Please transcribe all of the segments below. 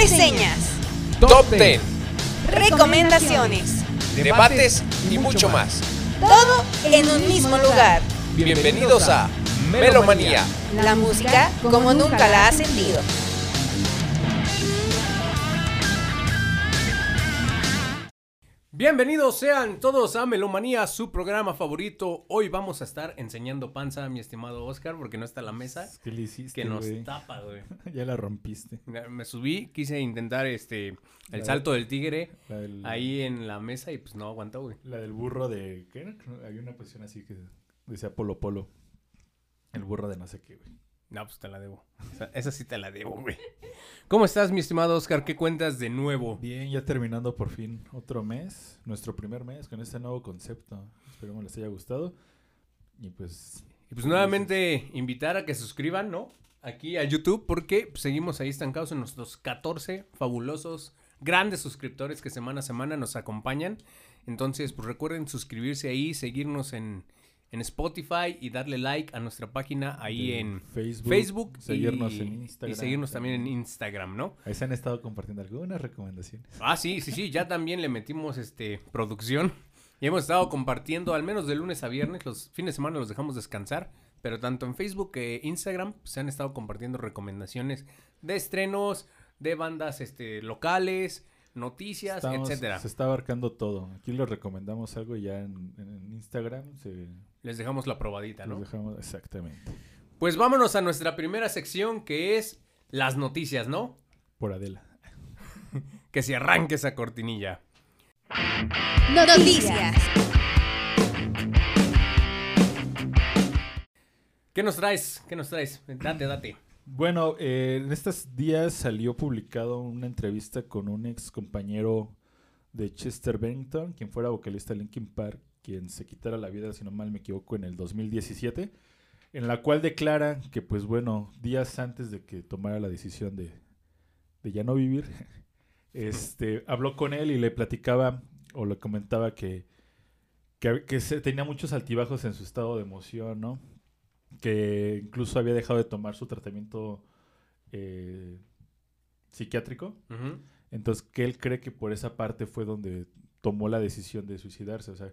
reseñas, Top 10, recomendaciones, debates y mucho más. todo en un mismo lugar. Bienvenidos a Melomanía. La música como nunca la has sentido. Bienvenidos sean todos a Melomanía, su programa favorito. Hoy vamos a estar enseñando panza, mi estimado Oscar, porque no está la mesa ¿Qué le hiciste, que nos güey? tapa, güey. ya la rompiste. Me subí, quise intentar este el La- salto del tigre del, ahí en la mesa y pues no aguantó, güey. la del burro de... ¿Qué era? Había una posición así que decía Polo Polo. El burro de no sé qué, güey. No, pues te la debo. Esa, esa sí te la debo, güey. ¿Cómo estás, mi estimado Oscar? ¿Qué cuentas de nuevo? Bien, ya terminando por fin otro mes. Nuestro primer mes con este nuevo concepto. Esperemos les haya gustado. Y pues... Y pues nuevamente invitar a que se suscriban, ¿no? Aquí a YouTube porque seguimos ahí estancados en nuestros 14 fabulosos, grandes suscriptores que semana a semana nos acompañan. Entonces, pues recuerden suscribirse ahí, seguirnos en, en Spotify y darle like a nuestra página ahí de en Facebook. Facebook. Seguirnos y, en Instagram. Y seguirnos también en Instagram, ¿no? Ahí se han estado compartiendo algunas recomendaciones. Ah, sí, sí, sí, ya también le metimos este producción. Y hemos estado compartiendo al menos de lunes a viernes, los fines de semana los dejamos descansar, pero tanto en Facebook e Instagram pues, se han estado compartiendo recomendaciones de estrenos, de bandas este locales, noticias, Estamos- etcétera. Se está abarcando todo. Aquí les recomendamos algo ya en, en Instagram se Les dejamos la probadita, ¿no? dejamos exactamente. Pues vámonos a nuestra primera sección que es las noticias, ¿no? Por Adela. Que se arranque esa cortinilla. Noticias. ¿Qué nos traes? ¿Qué nos traes? Date, date. Bueno, eh, en estos días salió publicado una entrevista con un ex compañero de Chester Bennington, quien fuera vocalista de Linkin Park, quien se quitara la vida, si no mal me equivoco, en el 2017, en la cual declara que, pues bueno, días antes de que tomara la decisión de, de ya no vivir, este, habló con él y le platicaba o le comentaba que, que, que se- tenía muchos altibajos en su estado de emoción, ¿no? que incluso había dejado de tomar su tratamiento eh, psiquiátrico. Entonces, que él cree que por esa parte fue donde tomó la decisión de suicidarse. O sea,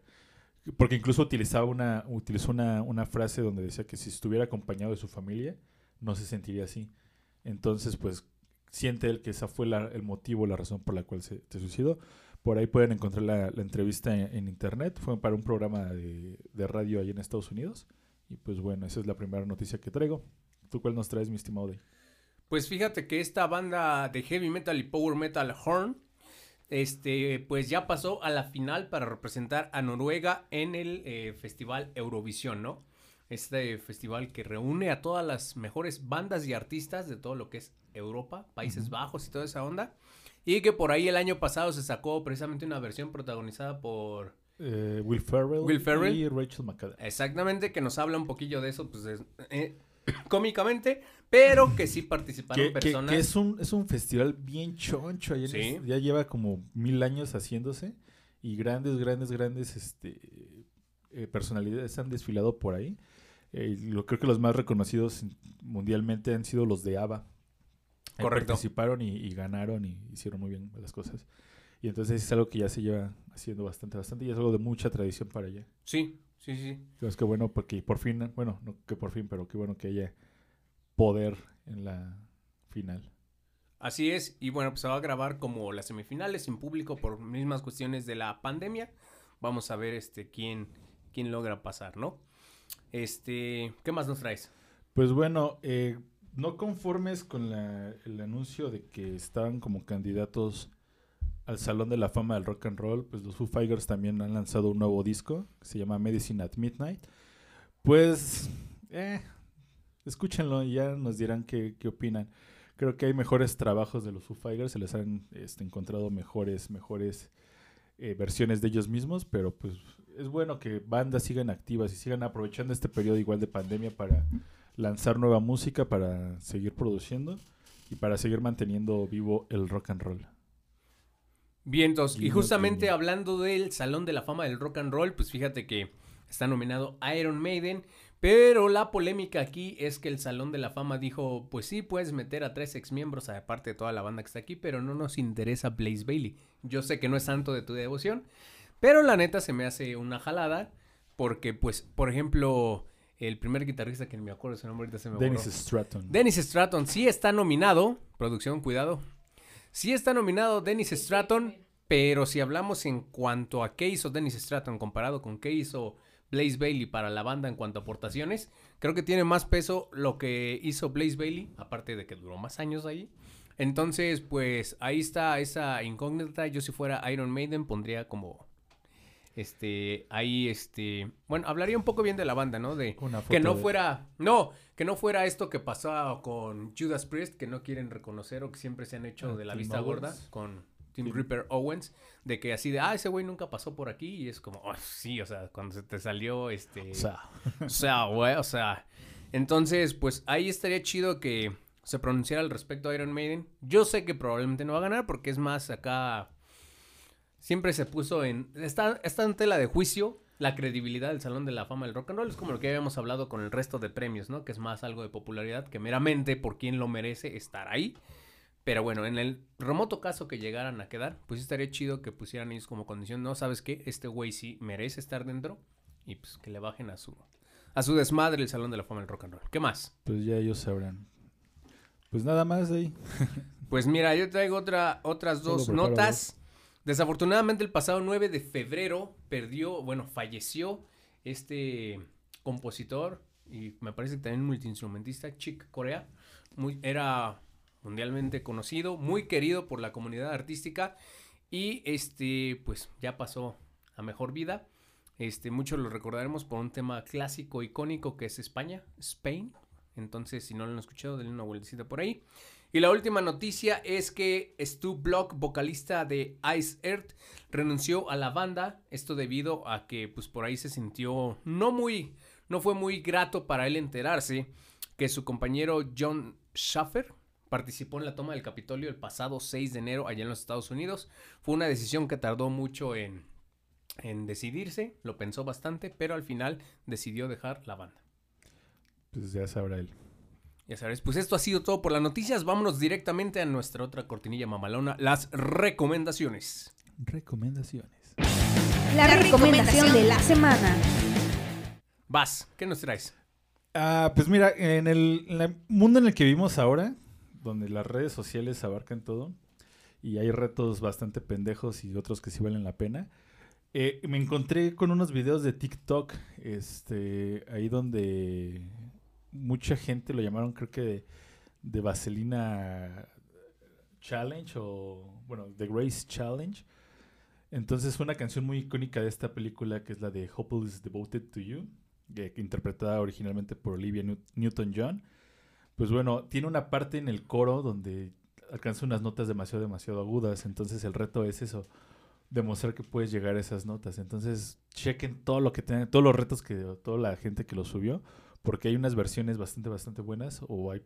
porque incluso utilizaba una, utilizó una, una frase donde decía que si estuviera acompañado de su familia, no se sentiría así. Entonces, pues, siente él que esa fue la- el motivo, la razón por la cual se, se suicidó. Por ahí pueden encontrar la, la entrevista en, en internet. Fue para un programa de, de radio ahí en Estados Unidos. Y pues bueno, esa es la primera noticia que traigo. ¿Tú cuál nos traes, mi estimado Day? Pues fíjate que esta banda de heavy metal y power metal Horn, este, pues ya pasó a la final para representar a Noruega en el eh, festival Eurovisión, ¿no? Este festival que reúne a todas las mejores bandas y artistas de todo lo que es Europa, Países. Bajos y toda esa onda. Y que por ahí el año pasado se sacó precisamente una versión protagonizada por Eh, Will Ferrell, Will Ferrell. y Rachel McAdams. Exactamente, que nos habla un poquillo de eso, pues es- eh, cómicamente, pero que sí participaron Que, personas. que es un es un festival bien choncho ahí en Sí. es- ya lleva como mil años haciéndose y grandes grandes grandes este eh, personalidades han desfilado por ahí Eh, lo creo que los más reconocidos mundialmente han sido los de ABBA Eh, Correcto. participaron y, y ganaron y hicieron muy bien las cosas y entonces es algo que ya se lleva haciendo bastante bastante y es algo de mucha tradición para allá Sí, sí, sí. es que bueno porque por fin bueno no que por fin pero qué bueno que haya poder en la final Así es, y bueno, pues se va a grabar como las semifinales sin público por mismas cuestiones de la pandemia. Vamos a ver este quién, quién logra pasar, ¿no? Este, ¿qué más nos traes? Pues bueno, eh, no conformes con la- el anuncio de que estaban como candidatos al Salón de la Fama del Rock and Roll, pues los Foo Fighters también han lanzado un nuevo disco que se llama Medicine at Midnight. Pues, eh, escúchenlo y ya nos dirán qué, qué opinan. Creo que hay mejores trabajos de los Foo Fighters, se les han este, encontrado mejores, mejores eh, versiones de ellos mismos, pero pues es bueno que bandas sigan activas y sigan aprovechando este periodo igual de pandemia para lanzar nueva música, para seguir produciendo y para seguir manteniendo vivo el rock and roll. Vientos, y justamente hablando del Salón de la Fama del Rock and Roll, pues fíjate que está nominado Iron Maiden, Pero la polémica aquí es que el Salón de la Fama dijo, pues sí, puedes meter a tres exmiembros, aparte de toda la banda que está aquí, pero no nos interesa Blaze Bailey. Yo sé que no es santo de tu devoción, pero la neta se me hace una jalada, porque pues, por ejemplo, el primer guitarrista que me acuerdo su nombre ahorita se me Dennis borró. Stratton. Dennis Stratton sí está nominado, producción, cuidado. Sí está nominado Dennis Stratton, pero si hablamos en cuanto a qué hizo Dennis Stratton comparado con qué hizo Blaze Bailey para la banda en cuanto a aportaciones, creo que tiene más peso lo que hizo Blaze Bailey, aparte de que duró más años ahí. Entonces, pues ahí está esa incógnita. Yo si fuera Iron Maiden pondría como este ahí este, bueno, hablaría un poco bien de la banda, ¿no? De Una que no de- fuera, no, que no fuera esto que pasó con Judas Priest, que no quieren reconocer o que siempre se han hecho Ah, de la vista gorda con Tim Ripper Owens, de que así de, ah, ese güey nunca pasó por aquí y es como, "Oh, sí, o sea, cuando se te salió este, O sea, o sea, güey, o sea, entonces, pues ahí estaría chido que se pronunciara al respecto a Iron Maiden. Yo sé que probablemente no va a ganar porque es más acá. Siempre se puso en. Está, está en tela de juicio la credibilidad del Salón de la Fama del Rock and Roll. Es como lo que habíamos hablado con el resto de premios, ¿no? Que es más algo de popularidad que meramente por quien lo merece estar ahí. Pero bueno, en el remoto caso que llegaran a quedar, pues estaría chido que pusieran ellos como condición, no, ¿sabes qué? Este güey sí merece estar dentro y pues que le bajen a su a su desmadre el Salón de la Fama del Rock and Roll. ¿Qué más? pues ya ellos sabrán. Pues nada más ahí. Pues mira, yo traigo otra, otras dos notas. Desafortunadamente el pasado 9 de febrero perdió, bueno, falleció este compositor y me parece que también multiinstrumentista, Chick Corea. Muy, era mundialmente conocido, muy querido por la comunidad artística y este, pues ya pasó a mejor vida. Este, muchos lo recordaremos por un tema clásico, icónico que es España, Spain. Entonces, si no lo han escuchado, denle una vueltecita por ahí. Y la última noticia es que Stu Block, vocalista de Ice Earth, renunció a la banda. Esto debido a que, pues, por ahí se sintió no muy, no fue muy grato para él enterarse que su compañero John Schaffer participó en la toma del Capitolio el pasado 6 de enero allá en los Estados Unidos. Fue una decisión que tardó mucho en, en decidirse, lo pensó bastante, pero al final decidió dejar la banda. Pues ya sabrá él. Ya sabes, pues esto ha sido todo por las noticias. Vámonos directamente a nuestra otra cortinilla mamalona, las recomendaciones. Recomendaciones. La recomendación de la semana. Vas, ¿qué nos traes? Ah, pues mira, en el, en el mundo en el que vivimos ahora, donde las redes sociales abarcan todo y hay retos bastante pendejos y otros que sí valen la pena, eh, me encontré con unos videos de TikTok, este, ahí donde mucha gente lo llamaron, creo que de, de Vaselina Challenge o, bueno, The Grace Challenge. Entonces una canción muy icónica de esta película que es la de Hopeless Devoted to You, que interpretada originalmente por Olivia New- Newton-John. Pues bueno, tiene una parte en el coro donde alcanza unas notas demasiado, demasiado agudas. Entonces el reto es eso, demostrar que puedes llegar a esas notas. Entonces chequen todo lo que tengan, todos los retos que toda la gente que lo subió, porque hay unas versiones bastante, bastante buenas o hay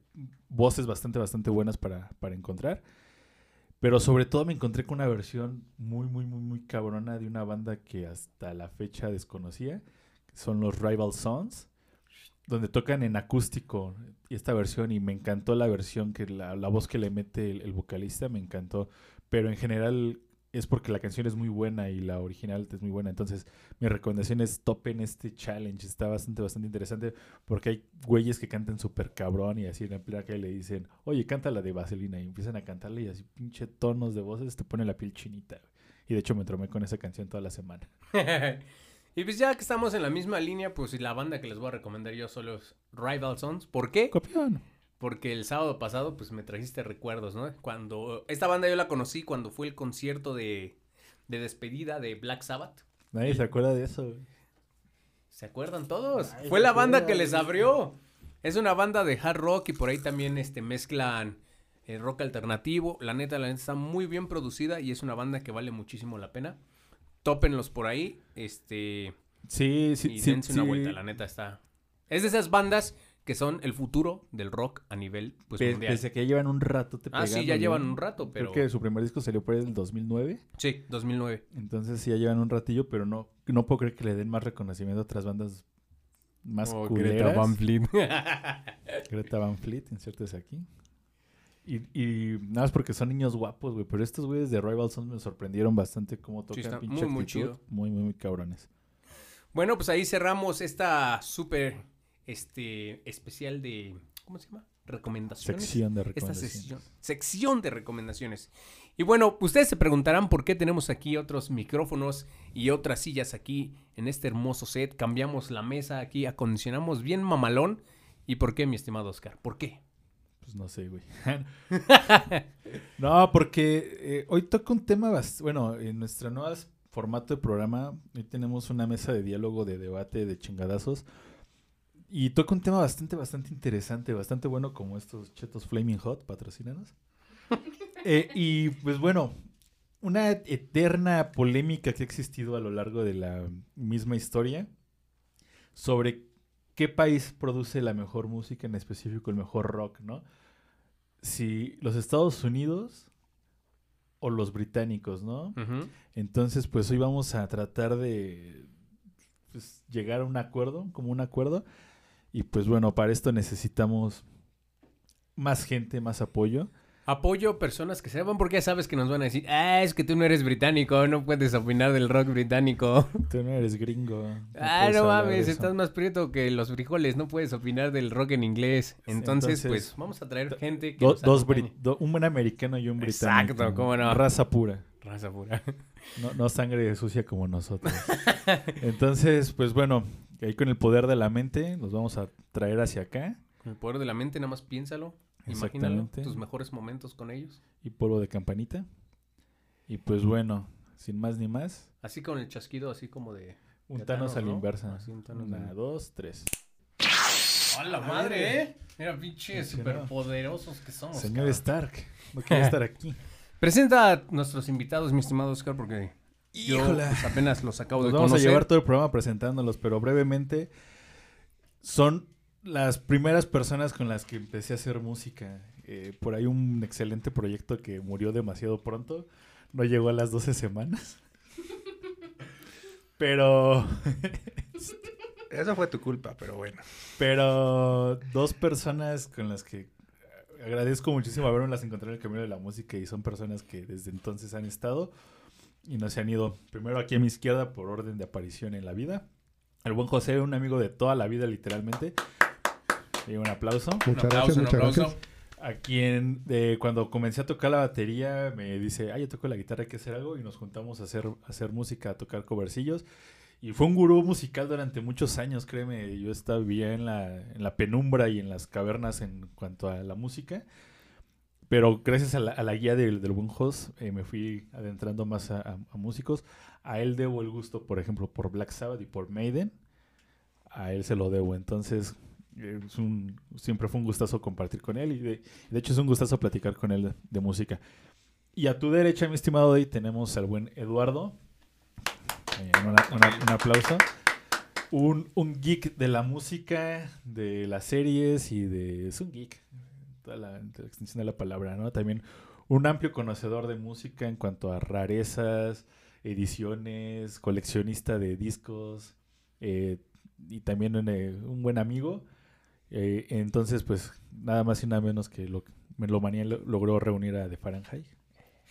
voces bastante, bastante buenas para, para encontrar. Pero sobre todo me encontré con una versión muy, muy, muy, muy cabrona de una banda que hasta la fecha desconocía. Son los Rival Sons, donde tocan en acústico y esta versión. Y me encantó la versión, que la, la voz que le mete el, vocalista, me encantó. Pero en general es porque la canción es muy buena y la original es muy buena. Entonces, mi recomendación es topen este challenge. Está bastante, bastante interesante porque hay güeyes que cantan súper cabrón y así en plan que le dicen, oye, canta la de Vaselina y empiezan a cantarle y así pinche tonos de voces te pone la piel chinita. Y de hecho me tromé con esa canción toda la semana. y pues ya que estamos en la misma línea, pues la banda que les voy a recomendar yo solo es Rival Sons. ¿Por qué? Copión. Porque el sábado pasado, pues me trajiste recuerdos, ¿no? Cuando esta banda yo la conocí cuando fue el concierto de, de despedida de Black Sabbath. Nadie se acuerda de eso. güey. ¿Se acuerdan todos? Ay, Fue la banda que les abrió. Es una banda de hard rock y por ahí también este, mezclan el rock alternativo. La neta, la neta está muy bien producida y es una banda que vale muchísimo la pena. Tópenlos por ahí, este, Sí, sí, y sí. dense una sí. vuelta, la neta está. Es de esas bandas que son el futuro del rock a nivel pues, Pe- mundial. Pese que ya llevan un rato te Ah, sí, ya llevan un rato, pero Creo que su primer disco salió por del 2009. sí, 2009. Entonces sí ya llevan un ratillo, pero no, no puedo creer que le den más reconocimiento a otras bandas más Oh, culeras. Greta Van Fleet. Greta Van Fleet, insértese aquí. Y, y nada más porque son niños guapos, güey. Pero estos güeyes de Rival Sons me sorprendieron bastante cómo tocan pinche muy, muy chido. Muy, muy, muy cabrones. Bueno, pues ahí cerramos esta súper este, especial de. ¿Cómo se llama? Recomendaciones. Sección de Esta recomendaciones. sección, sección de recomendaciones. Y bueno, ustedes se preguntarán por qué tenemos aquí otros micrófonos y otras sillas aquí en este hermoso set. Cambiamos la mesa aquí, acondicionamos bien mamalón. ¿Y por qué, mi estimado Oscar? ¿Por qué? Pues no sé, güey. no, porque eh, hoy toca un tema, bueno, en nuestro nuevo formato de programa, hoy tenemos una mesa de diálogo, de debate, de chingadazos. Y toca un tema bastante, bastante interesante, bastante bueno como estos chetos Flaming Hot, patrocínanos. Eh, y pues bueno, una eterna polémica que ha existido a lo largo de la misma historia sobre qué país produce la mejor música, en específico el mejor rock, ¿no? Si los Estados Unidos o los británicos, ¿no? Entonces, pues hoy vamos a tratar de pues, llegar a un acuerdo, como un acuerdo. Y pues bueno, para esto necesitamos más gente, más apoyo. Apoyo personas que sepan porque ya sabes que nos van a decir, ah, es que tú no eres británico, no puedes opinar del rock británico. Tú no eres gringo. ah, no hablar de mames, estás más prieto que los frijoles, no puedes opinar del rock en inglés. Entonces, entonces, pues vamos a traer gente que Do- nos dos do- un buen americano y un británico. Exacto, cómo no. Raza pura. Raza pura. No, no sangre sucia como nosotros. Entonces, pues bueno, ahí con el poder de la mente nos vamos a traer hacia acá. Con el poder de la mente, nada más piénsalo. Imagínalo, Exactamente. tus mejores momentos con ellos. Y polvo de campanita. Y pues bueno, sin más ni más, Así con el chasquido, así como de... un Thanos a la ¿no? inversa. Así, un Thanos Una, de- dos, tres. ¡A la madre, eh! Mira, pinches superpoderosos que somos. Señor cabrón. Stark, no quiero estar aquí. Presenta a nuestros invitados, mi estimado Oscar, porque yo pues, apenas los acabo Nos de vamos conocer. a llevar todo el programa presentándolos, pero brevemente son las primeras personas con las que empecé a hacer música. Eh, por ahí un excelente proyecto que murió demasiado pronto. No llegó a las 12 semanas. Pero, Eso fue tu culpa, pero bueno. pero dos personas con las que agradezco muchísimo haberme las encontrado en el camino de la música y son personas que desde entonces han estado y no se han ido. Primero aquí a mi izquierda por orden de aparición en la vida. El buen José, un amigo de toda la vida literalmente. Un aplauso. Un Muchas aplauso, gracias, un muchas aplauso. gracias. A quien cuando comencé a tocar la batería me dice, ah, yo toco la guitarra, hay que hacer algo. Y nos juntamos a hacer, a hacer música, a tocar covercillos. Y fue un gurú musical durante muchos años, créeme. Yo estaba vivía en la, en la penumbra y en las cavernas en cuanto a la música. Pero gracias a la, a la guía del, del buen host eh, me fui adentrando más a, a- a músicos. A él debo el gusto, por ejemplo, por Black Sabbath y por Maiden. A él se lo debo. Entonces, es un, siempre fue un gustazo compartir con él. Y de, hecho es un gustazo platicar con él de, música. Y a tu derecha, mi estimado, hoy tenemos al buen Eduardo. Eh, un aplauso. Un, un geek de la música, de las series y de... Es un geek, toda la, toda la extensión de la palabra, ¿no? También un amplio conocedor de música en cuanto a rarezas, ediciones, coleccionista de discos eh, y también un, eh, un buen amigo. Eh, entonces, pues, nada más y nada menos que lo, Melomanía lo- logró reunir a The Fahrenheit.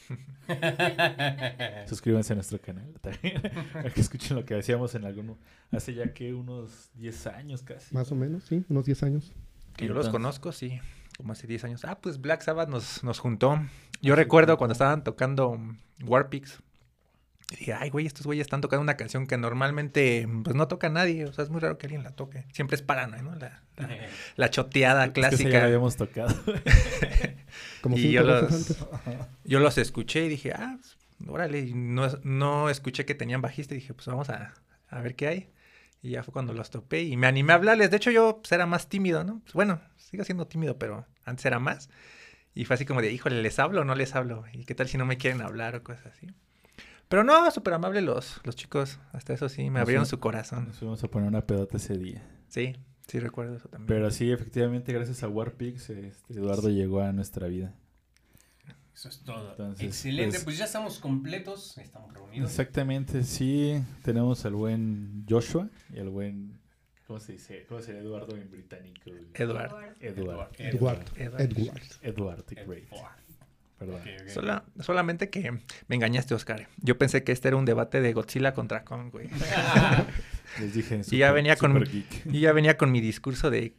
Suscríbanse a nuestro canal también. para que escuchen lo que hacíamos en alguno. Hace ya que unos 10 años casi. Más o menos, sí, unos 10 años. Que yo los conozco, sí. Como hace 10 años. Ah, pues Black Sabbath nos, nos juntó. Yo recuerdo cuando estaban tocando Warpix. Y dije, ay, güey, estos güeyes están tocando una canción que normalmente pues no toca nadie. O sea, es muy raro que alguien la toque. Siempre es Paranoid, ¿no? La, la, la choteada Es que esa ya la clásica. habíamos tocado. Como Y yo los- antes. Yo los escuché y dije, ah, pues, órale. Y no, no escuché que tenían bajista y dije, pues vamos a, a ver qué hay. Y ya fue cuando los topé y me animé a hablarles. De hecho, yo pues, era más tímido, ¿no? Pues, bueno, sigo siendo tímido, pero antes era más. Y fue así como de, híjole, ¿les hablo o no les hablo? ¿Y qué tal si no me quieren hablar o cosas así? Pero no, súper amable los, los chicos. Hasta eso sí, me Nos abrieron su corazón. Nos fuimos a poner una pedota ese día. Sí, sí recuerdo eso también. Pero sí, efectivamente, gracias a Warpix, este, Eduardo llegó a nuestra vida. Eso es todo. Entonces, Excelente, pues- pues, ya estamos completos, estamos reunidos. Exactamente, sí. Tenemos al buen Joshua y al buen ¿Cómo se dice? ¿Cómo sería Eduardo en británico? güey? Edward. Edward. Edward. Edward. Edward. Edward the Great. Perdón. Sola- solamente que me engañaste, Oscar. Yo pensé que este era un debate de Godzilla contra Kong, güey. Les dije. Y ya venía con- super geek. Y ya venía con mi discurso de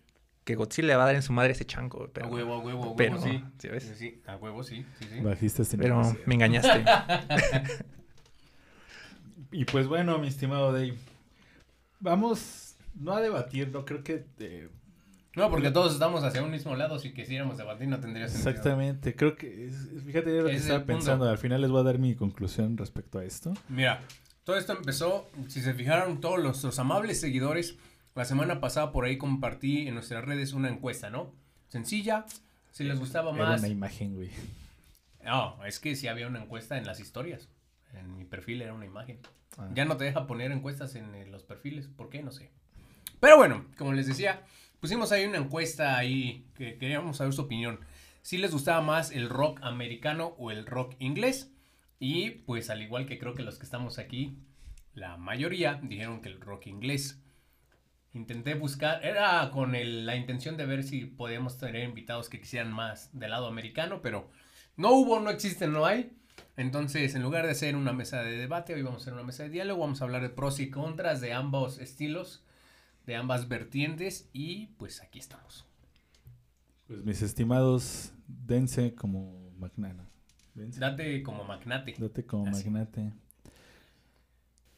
que Godzilla le va a dar en su madre ese chango, güey, pero, a huevo, a huevo, a huevo, pero- sí. ¿sí ves? Sí, sí, a huevo, sí, sí, sí. Bajistas sin pero me engañaste. Y pues bueno, mi estimado Dave. Vamos, no a debatir, no creo que... eh, No, porque todos estamos hacia un mismo lado, si quisiéramos debatir no tendría sentido. exactamente, creo que... es- fíjate yo lo que es estaba pensando. Al final les voy a dar mi conclusión respecto a esto. Mira, todo esto empezó, si se fijaron todos nuestros amables seguidores, la semana pasada por ahí compartí en nuestras redes una encuesta, ¿no? Sencilla, si les gustaba Era más. una imagen, güey. No, es que sí había una encuesta en las historias. En mi perfil era una imagen. Ah. Ya no te deja poner encuestas en eh, los perfiles, ¿por qué? No sé. Pero bueno, como les decía, pusimos ahí una encuesta ahí que queríamos saber su opinión. Si les gustaba más el rock americano o el rock inglés. Y pues al igual que creo que los que estamos aquí, la mayoría dijeron que el rock inglés. Intenté buscar, era con la intención de ver si podíamos tener invitados que quisieran más del lado americano, pero no hubo, no existe, no hay. Entonces, en lugar de hacer una mesa de debate, hoy vamos a hacer una mesa de diálogo, vamos a hablar de pros y contras de ambos estilos, de ambas vertientes y pues aquí estamos. Pues mis estimados, dense como magnana. Dense. Date como magnate. Date como Así. magnate.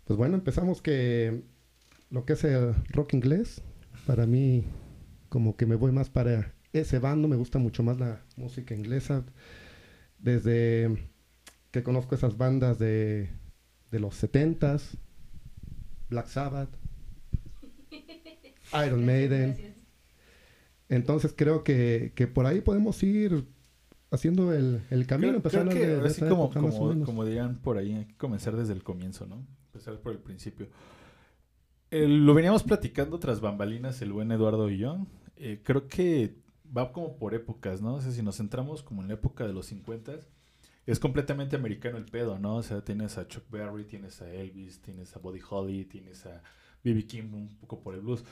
Pues bueno, empezamos que lo que es el rock inglés, para mí como que me voy más para ese bando, me gusta mucho más la música inglesa. Desde que conozco esas bandas de, de los 70s, Black Sabbath, Iron Maiden. Entonces creo que, que por ahí podemos ir haciendo el, el camino, Creo, creo empezando que de, de así como, época como, como dirían por ahí, hay que comenzar desde el comienzo, ¿no? Empezar por el principio. Eh, lo veníamos platicando tras bambalinas el buen Eduardo y yo. Eh, creo que va como por épocas, ¿no? O sea, si nos centramos como en la época de los 50 es completamente americano el pedo, ¿no? O sea, tienes a Chuck Berry, tienes a Elvis, tienes a Buddy Holly, tienes a B.B. King un poco por el blues.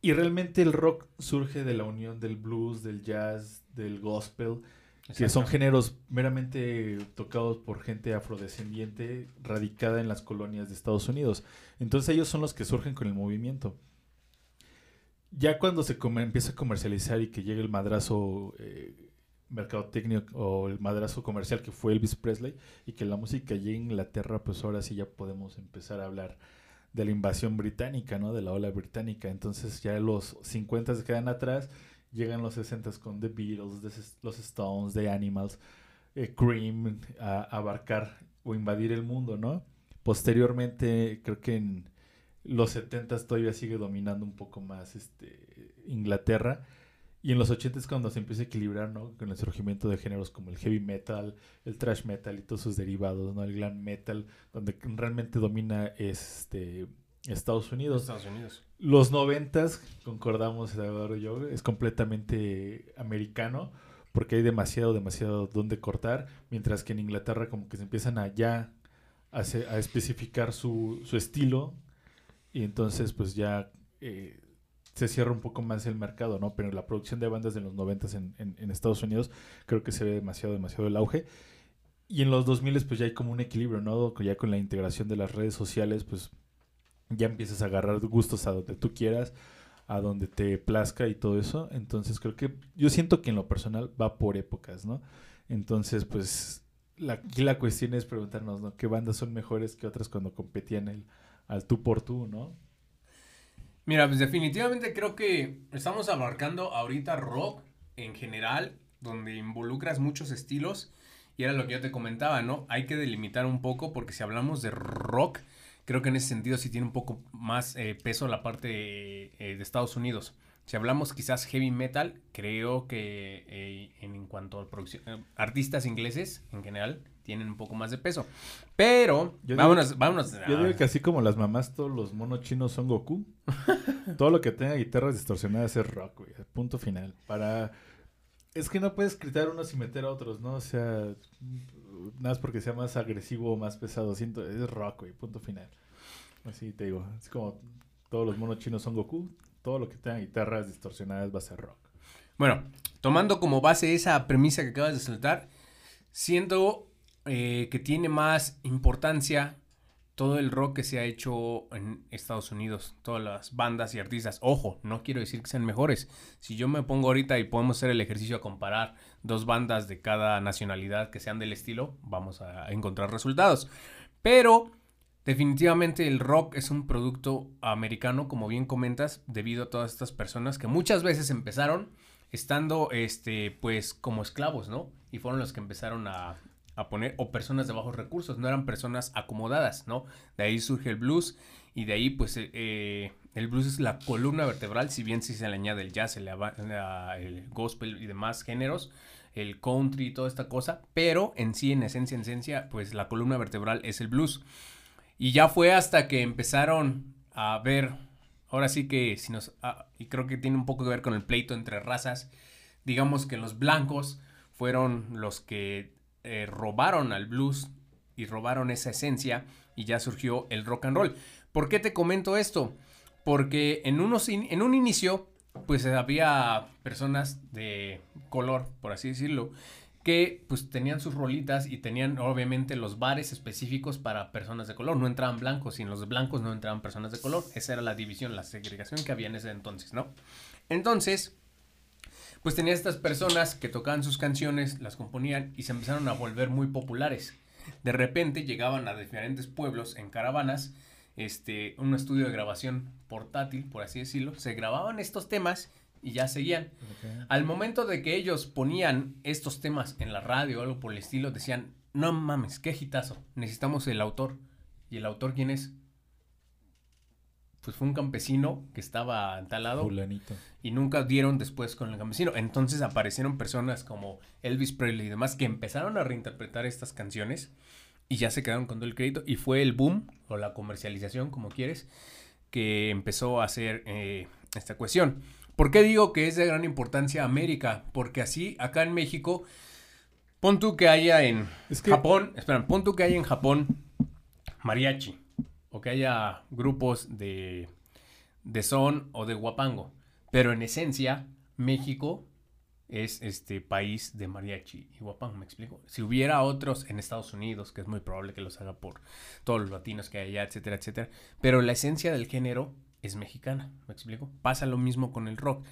Y realmente el rock surge de la unión del blues, del jazz, del gospel, que son géneros meramente tocados por gente afrodescendiente radicada en las colonias de Estados Unidos. Entonces ellos son los que surgen con el movimiento. Ya cuando se empieza a comercializar y que llega el madrazo eh, mercadotécnico o el madrazo comercial que fue Elvis Presley y que la música llega a Inglaterra, pues ahora sí ya podemos empezar a hablar de la invasión británica, ¿no? De la ola británica. Entonces ya los 50 se quedan atrás, llegan los 60 con The Beatles, los Stones, The Animals, eh, Cream, a, a abarcar o invadir el mundo, ¿no? Posteriormente, creo que en los 70 todavía sigue dominando un poco más este, Inglaterra. Y en los 80 es cuando se empieza a equilibrar, ¿no? Con el surgimiento de géneros como el heavy metal, el thrash metal y todos sus derivados, ¿no? El glam metal, donde realmente domina este Estados Unidos. Estados Unidos. Los noventas, concordamos Eduardo y yo, es completamente americano porque hay demasiado, demasiado donde cortar, mientras que en Inglaterra como que se empiezan a ya a especificar su, su estilo y entonces pues ya eh, se cierra un poco más el mercado, ¿no? Pero la producción de bandas de los noventas en, en, en Estados Unidos creo que se ve demasiado, demasiado el auge. Y en los 2000 pues ya hay como un equilibrio, ¿no? Ya con la integración de las redes sociales pues ya empiezas a agarrar gustos a donde tú quieras, a donde te plazca y todo eso. Entonces creo que yo siento que en lo personal va por épocas, ¿no? Entonces pues la, aquí la cuestión es preguntarnos, ¿no? ¿Qué bandas son mejores que otras cuando competían el, al tú por tú, ¿no? Mira, pues definitivamente creo que estamos abarcando ahorita rock en general, donde involucras muchos estilos. Y era lo que yo te comentaba, ¿no? Hay que delimitar un poco porque si hablamos de rock, creo que en ese sentido sí tiene un poco más eh, peso la parte eh, de Estados Unidos. Si hablamos quizás heavy metal, creo que eh, en, cuanto a producción, eh, artistas ingleses en general tienen un poco más de peso. Pero, Yo digo vámonos, que- vámonos. Yo digo que así como las mamás, todos los monos chinos son Goku. todo lo que tenga guitarras distorsionadas es rock, güey. Punto final. Para... Es que no puedes gritar unos y meter a otros, ¿no? O sea, nada más porque sea más agresivo o más pesado. Siento, es rock, güey. Punto final. Así te digo. Es como todos los monos chinos son Goku. Todo lo que tenga guitarras distorsionadas va a ser rock. Bueno, tomando como base esa premisa que acabas de soltar, siento eh, que tiene más importancia todo el rock que se ha hecho en Estados Unidos, todas las bandas y artistas. Ojo, no quiero decir que sean mejores. Si yo me pongo ahorita y podemos hacer el ejercicio a comparar dos bandas de cada nacionalidad que sean del estilo, vamos a encontrar resultados. Pero definitivamente el rock es un producto americano, como bien comentas, debido a todas estas personas que muchas veces empezaron estando, este, pues, como esclavos, ¿no? Y fueron los que empezaron a, a poner, o personas de bajos recursos, no eran personas acomodadas, ¿no? De ahí surge el blues y de ahí pues eh, eh, el blues es la columna vertebral, si bien si se le añade el jazz, el, el gospel y demás géneros, el country y toda esta cosa, pero en sí, en esencia, en esencia, pues la columna vertebral es el blues. Y ya fue hasta que empezaron a ver, ahora sí que si nos, ah, y creo que tiene un poco que ver con el pleito entre razas, digamos que los blancos fueron los que eh, robaron al blues y robaron esa esencia y ya surgió el rock and roll. ¿Por qué te comento esto? Porque en, unos en un inicio, pues había personas de color, por así decirlo, que pues tenían sus rolitas y tenían obviamente los bares específicos para personas de color. No entraban blancos y en los blancos no entraban personas de color. Esa era la división, la segregación que había en ese entonces, ¿no? Entonces, pues tenía estas personas que tocaban sus canciones, las componían y se empezaron a volver muy populares. De repente llegaban a diferentes pueblos en caravanas, este, un estudio de grabación portátil, por así decirlo, se grababan estos temas y ya seguían. Al momento de que ellos ponían estos temas en la radio o algo por el estilo, decían, no mames, qué hitazo, necesitamos el autor. ¿Y el autor quién es? pues fue un campesino que estaba talado Fulanito. y nunca dieron después con el campesino. Entonces aparecieron personas como Elvis Presley y demás que empezaron a reinterpretar estas canciones y ya se quedaron con todo el crédito y fue el boom o la comercialización, como quieres, que empezó a hacer eh, esta cuestión. ¿Por qué digo que es de gran importancia América? Porque así acá en México, pon tú que haya en Es que- Japón, espera, pon tú que haya en Japón mariachi o que haya grupos de, de son o de guapango. Pero en esencia, México es este país de mariachi y guapango, ¿me explico? Si hubiera otros en Estados Unidos, que es muy probable que los haga por todos los latinos que hay allá, etcétera, etcétera, pero la esencia del género es mexicana, ¿me explico? Pasa lo mismo con el rock.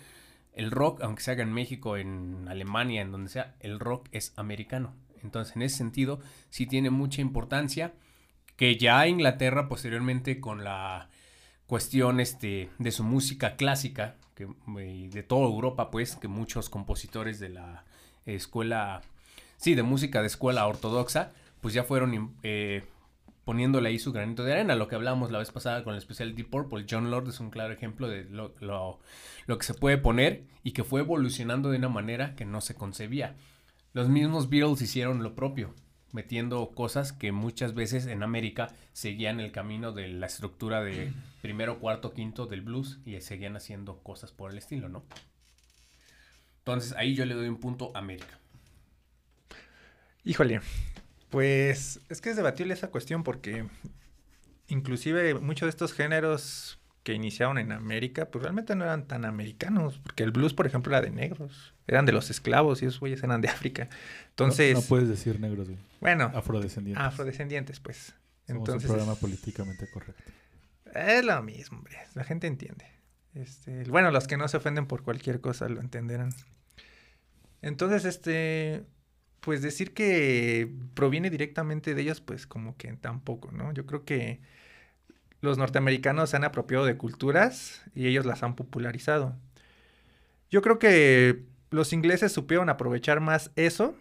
El rock, aunque se haga en México, en Alemania, en donde sea, el rock es americano. Entonces, en ese sentido, sí tiene mucha importancia que ya Inglaterra posteriormente con la cuestión este, de su música clásica, que, de toda Europa, pues, que muchos compositores de la escuela, sí, de música de escuela ortodoxa, pues ya fueron eh, poniéndole ahí su granito de arena, lo que hablamos la vez pasada con el especial Deep Purple. John Lord es un claro ejemplo de lo, lo, lo que se puede poner y que fue evolucionando de una manera que no se concebía. Los mismos Beatles hicieron lo propio, metiendo cosas que muchas veces en América seguían el camino de la estructura de primero, cuarto, quinto del blues y seguían haciendo cosas por el estilo, ¿no? Entonces ahí yo le doy un punto a América. Híjole, pues es que es debatible esa cuestión porque inclusive muchos de estos géneros que iniciaron en América, pues realmente no eran tan americanos, porque el blues, por ejemplo, era de negros, eran de los esclavos y esos güeyes eran de África. Entonces, No, no puedes decir negros, güey. bueno, Afrodescendientes. afrodescendientes, pues. Somos Entonces, un programa políticamente correcto. es lo mismo, hombre, la gente entiende. Este, bueno, los que no se ofenden por cualquier cosa lo entenderán. Entonces, este, pues decir que proviene directamente de ellos, pues como que tampoco, ¿no? Yo creo que los norteamericanos se han apropiado de culturas y ellos las han popularizado. Yo creo que los ingleses supieron aprovechar más eso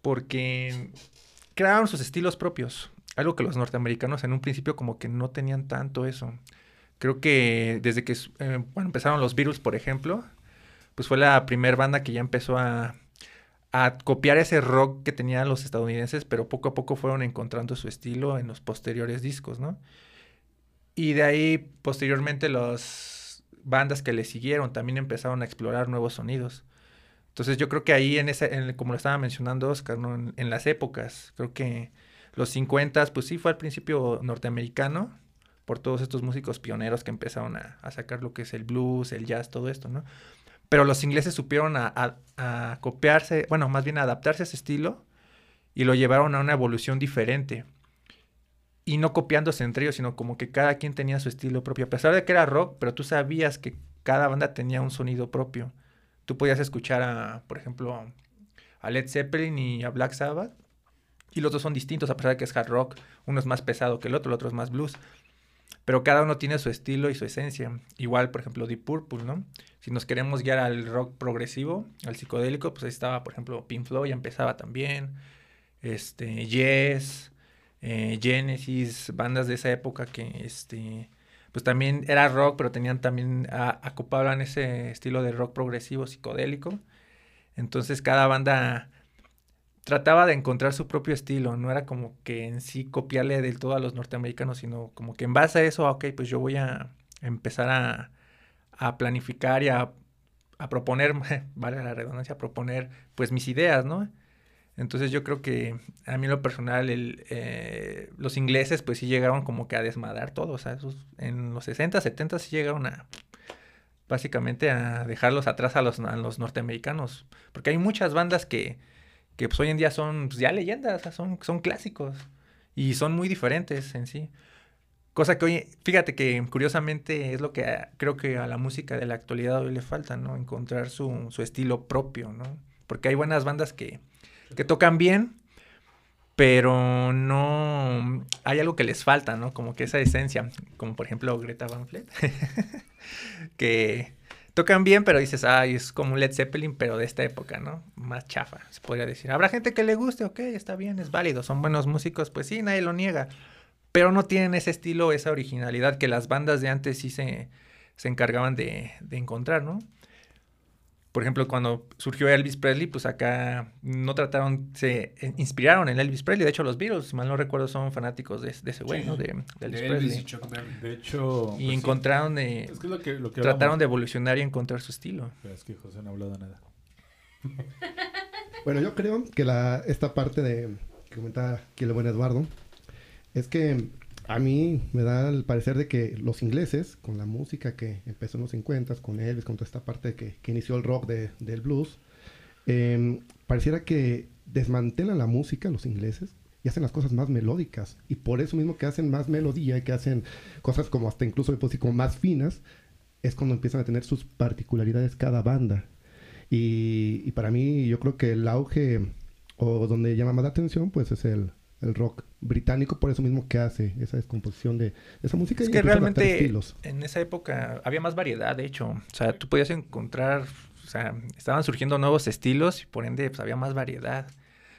porque crearon sus estilos propios. Algo que los norteamericanos en un principio como que no tenían tanto eso. Creo que desde que eh, bueno, empezaron los Beatles, por ejemplo, pues fue la primera banda que ya empezó a, a copiar ese rock que tenían los estadounidenses, pero poco a poco fueron encontrando su estilo en los posteriores discos, ¿no? Y de ahí, posteriormente, las bandas que le siguieron también empezaron a explorar nuevos sonidos. Entonces yo creo que ahí, en ese, como lo estaba mencionando Oscar, ¿no? en, las épocas, creo que los 50, pues sí fue al principio norteamericano, por todos estos músicos pioneros que empezaron a sacar lo que es el blues, el jazz, todo esto, ¿no? Pero los ingleses supieron a, copiarse, bueno, más bien adaptarse a ese estilo y lo llevaron a una evolución diferente. Y no copiándose entre ellos, sino como que cada quien tenía su estilo propio. A pesar de que era rock, pero tú sabías que cada banda tenía un sonido propio. Tú podías escuchar a, por ejemplo, a Led Zeppelin y a Black Sabbath. Y los dos son distintos, a pesar de que es hard rock. Uno es más pesado que el otro, el otro es más blues. Pero cada uno tiene su estilo y su esencia. Igual, por ejemplo, Deep Purple, ¿no? Si nos queremos guiar al rock progresivo, al psicodélico, pues ahí estaba, por ejemplo, Pink Floyd, ya empezaba también. Este, Yes, eh, Genesis, bandas de esa época que, este, pues también era rock, pero tenían también, a- acoplaban ese estilo de rock progresivo, psicodélico. Entonces cada banda trataba de encontrar su propio estilo, no era como que en sí copiarle del todo a los norteamericanos, sino como que en base a eso, ah, ok, pues yo voy a empezar a, a planificar y a, a proponer, vale la redundancia, a proponer pues mis ideas, ¿no? Entonces yo creo que a mí en lo personal eh, los ingleses pues sí llegaron como que a desmadrar todo, o sea, en los 60, 70 sí llegaron a básicamente a dejarlos atrás a los, a los norteamericanos, porque hay muchas bandas que, que pues hoy en día son pues, ya leyendas, son, son clásicos y son muy diferentes en sí. Cosa que hoy, fíjate que curiosamente es lo que creo que a la música de la actualidad hoy le falta, ¿no? Encontrar su, su estilo propio, ¿no? Porque hay buenas bandas que, que tocan bien, pero no hay algo que les falta, ¿no? Como que esa esencia, como por ejemplo Greta Van Fleet, que tocan bien, pero dices, ay, es como un Led Zeppelin, pero de esta época, ¿no? Más chafa, se podría decir. Habrá gente que le guste, ok, está bien, es válido, son buenos músicos, pues sí, nadie lo niega, pero no tienen ese estilo, esa originalidad que las bandas de antes sí se, se encargaban de, de encontrar, ¿no? Por ejemplo, cuando surgió Elvis Presley, pues acá no trataron, se eh, inspiraron en Elvis Presley. De hecho, los Beatles, si mal no recuerdo, son fanáticos de, de ese güey, ¿no? De, de Elvis De Presley. Elvis y Chuck Berry. De hecho... Y pues sí, encontraron de... Es que es lo que, lo que Trataron de evolucionar y encontrar su estilo. Pero Es que José no ha hablado nada. Bueno, yo creo que la, esta parte de que comentaba aquí el buen Eduardo es que a mí me da el parecer de que los ingleses, con la música que empezó en los 50 con Elvis, con toda esta parte que, que inició el rock de- del blues, eh, pareciera que desmantelan la música los ingleses y hacen las cosas más melódicas. Y por eso mismo que hacen más melodía y que hacen cosas como hasta incluso como más finas, es cuando empiezan a tener sus particularidades cada banda. Y, y para mí yo creo que el auge o donde llama más la atención pues es el, el rock británico por eso mismo que hace esa descomposición de esa música Es que realmente en esa época había más variedad, de hecho. O sea, tú podías encontrar, o sea, estaban surgiendo nuevos estilos y por ende pues, había más variedad.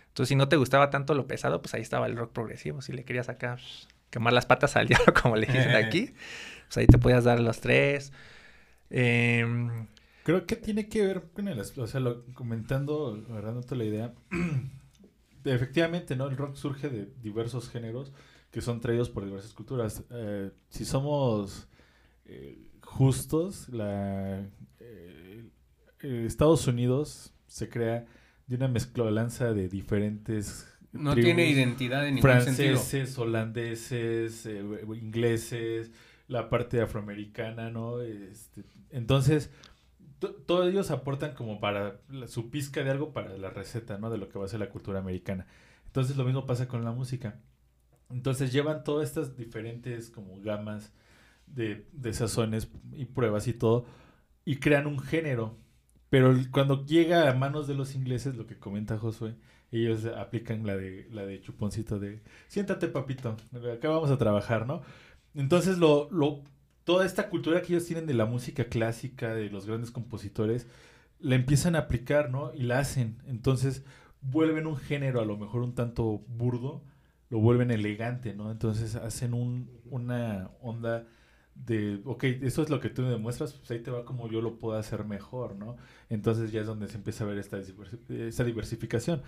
Entonces, si no te gustaba tanto lo pesado, pues ahí estaba el rock progresivo. Si le querías sacar, quemar las patas al diablo, como le dicen aquí, pues ahí te podías dar los tres. Em, Creo que tiene que ver con el... O sea, lo, comentando, agarrándote la idea... efectivamente, ¿no? El rock surge de diversos géneros que son traídos por diversas culturas. Eh, si somos eh, justos, la, eh, Estados Unidos se crea de una mezclolanza de diferentes No tribus tiene identidad en ningún sentido. franceses, holandeses, ingleses, la parte afroamericana, ¿no? Este, entonces, to- todos ellos aportan como para su pizca de algo para la receta, ¿no? De lo que va a ser la cultura americana. Entonces, lo mismo pasa con la música. Entonces, llevan todas estas diferentes como gamas de, de sazones y pruebas y todo, y crean un género. Pero cuando llega a manos de los ingleses, lo que comenta Josué, ellos aplican la de la de chuponcito de siéntate papito, acá vamos a trabajar, ¿no? Entonces lo, lo toda esta cultura que ellos tienen de la música clásica, de los grandes compositores, la empiezan a aplicar, ¿no? Y la hacen. Entonces vuelven un género a lo mejor un tanto burdo, lo vuelven elegante, ¿no? Entonces hacen un, una onda de, ok, eso es lo que tú me demuestras, pues ahí te va como yo lo puedo hacer mejor, ¿no? Entonces ya es donde se empieza a ver esta diversificación.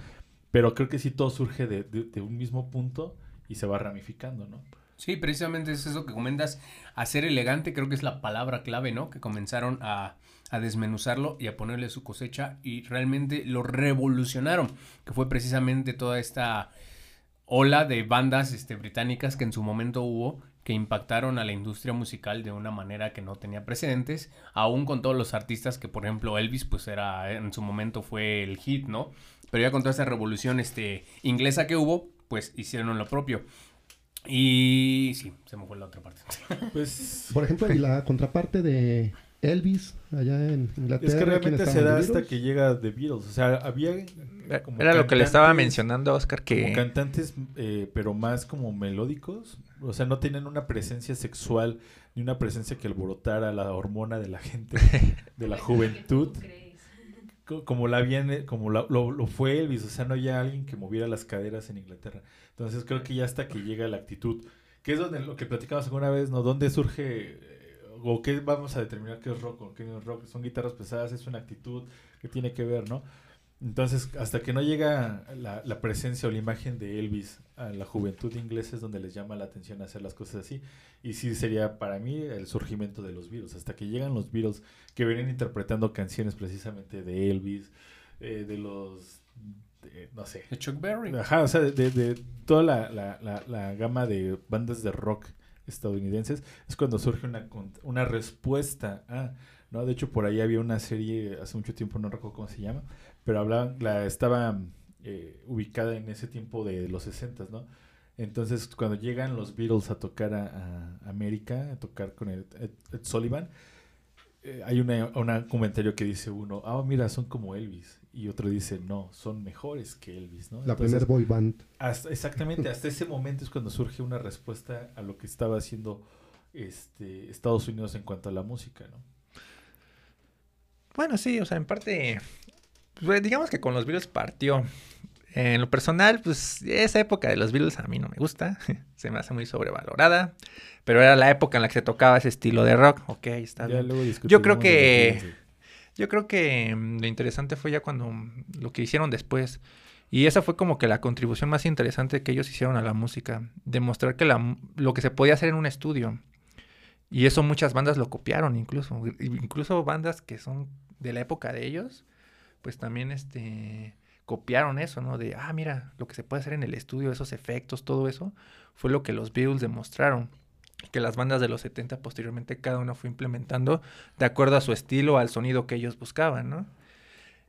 Pero creo que sí todo surge de, de- de un mismo punto y se va ramificando, ¿no? Sí, precisamente es eso que comentas, hacer elegante, creo que es la palabra clave, ¿no? Que comenzaron a, a desmenuzarlo y a ponerle su cosecha y realmente lo revolucionaron, que fue precisamente toda esta ola de bandas este, británicas que en su momento hubo, que impactaron a la industria musical de una manera que no tenía precedentes, aún con todos los artistas que, por ejemplo, Elvis, pues era, en su momento fue el hit, ¿no? Pero ya con toda esa revolución este, inglesa que hubo, pues hicieron lo propio. Y sí, se me fue la otra parte. Pues Por ejemplo, y la contraparte de Elvis allá en Inglaterra. es que realmente ¿quiénes se da ¿The hasta que llega The Beatles. O sea, había como Era lo que le estaba cantantes- mencionando a Oscar como que... cantantes, eh, pero más como melódicos. O sea, no tenían una presencia sexual ni una presencia que alborotara la hormona de la gente, de la juventud. Co- Como la viene, como la- lo, lo fue Elvis, o sea, no había alguien que moviera las caderas en Inglaterra. Entonces creo que ya hasta que llega la actitud, que es donde lo que platicamos alguna vez, ¿no? ¿Dónde surge eh, o qué vamos a determinar qué es rock o qué no es rock? Son guitarras pesadas, es una actitud que tiene que ver, ¿no? Entonces, hasta que no llega la, la presencia o la imagen de Elvis a la juventud inglesa es donde les llama la atención hacer las cosas así. Y sí sería para mí el surgimiento de los Beatles. Hasta que llegan los Beatles que vienen interpretando canciones precisamente de Elvis, eh, de los, de- no sé. De Chuck Berry. Ajá, o sea, de, de- de toda la, la- la- la gama de bandas de rock estadounidenses es cuando surge una, una respuesta a, ¿no? De hecho, por ahí había una serie hace mucho tiempo, no recuerdo cómo se llama, pero hablaban, la estaba eh, ubicada en ese tiempo de los 60, ¿no? Entonces, cuando llegan los Beatles a tocar a, a América, a tocar con Ed, Ed- Ed Sullivan, eh, hay una, una comentario que dice uno, ah, mira, son como Elvis. Y otro dice, no, son mejores que Elvis, ¿no? La Entonces, primer boy band. hasta- exactamente, hasta ese momento es cuando surge una respuesta a lo que estaba haciendo este, Estados Unidos en cuanto a la música, ¿no? Bueno, sí, o sea, en parte, pues, digamos que con los Beatles partió. En lo personal, pues esa época de los Beatles a mí no me gusta, se me hace muy sobrevalorada, pero era la época en la que se tocaba ese estilo de rock, ok, está Ya bien. luego Yo creo que-. Yo creo que lo interesante fue ya cuando mm, lo que hicieron después. Y esa fue como que la contribución más interesante que ellos hicieron a la música. Demostrar que la, lo que se podía hacer en un estudio. Y eso muchas bandas lo copiaron incluso. Incluso bandas que son de la época de ellos, pues también este copiaron eso, ¿no? De, ah, mira, lo que se puede hacer en el estudio, esos efectos, todo eso, fue lo que los Beatles demostraron. Que las bandas de los 70 posteriormente cada una fue implementando de acuerdo a su estilo, al sonido que ellos buscaban, ¿no?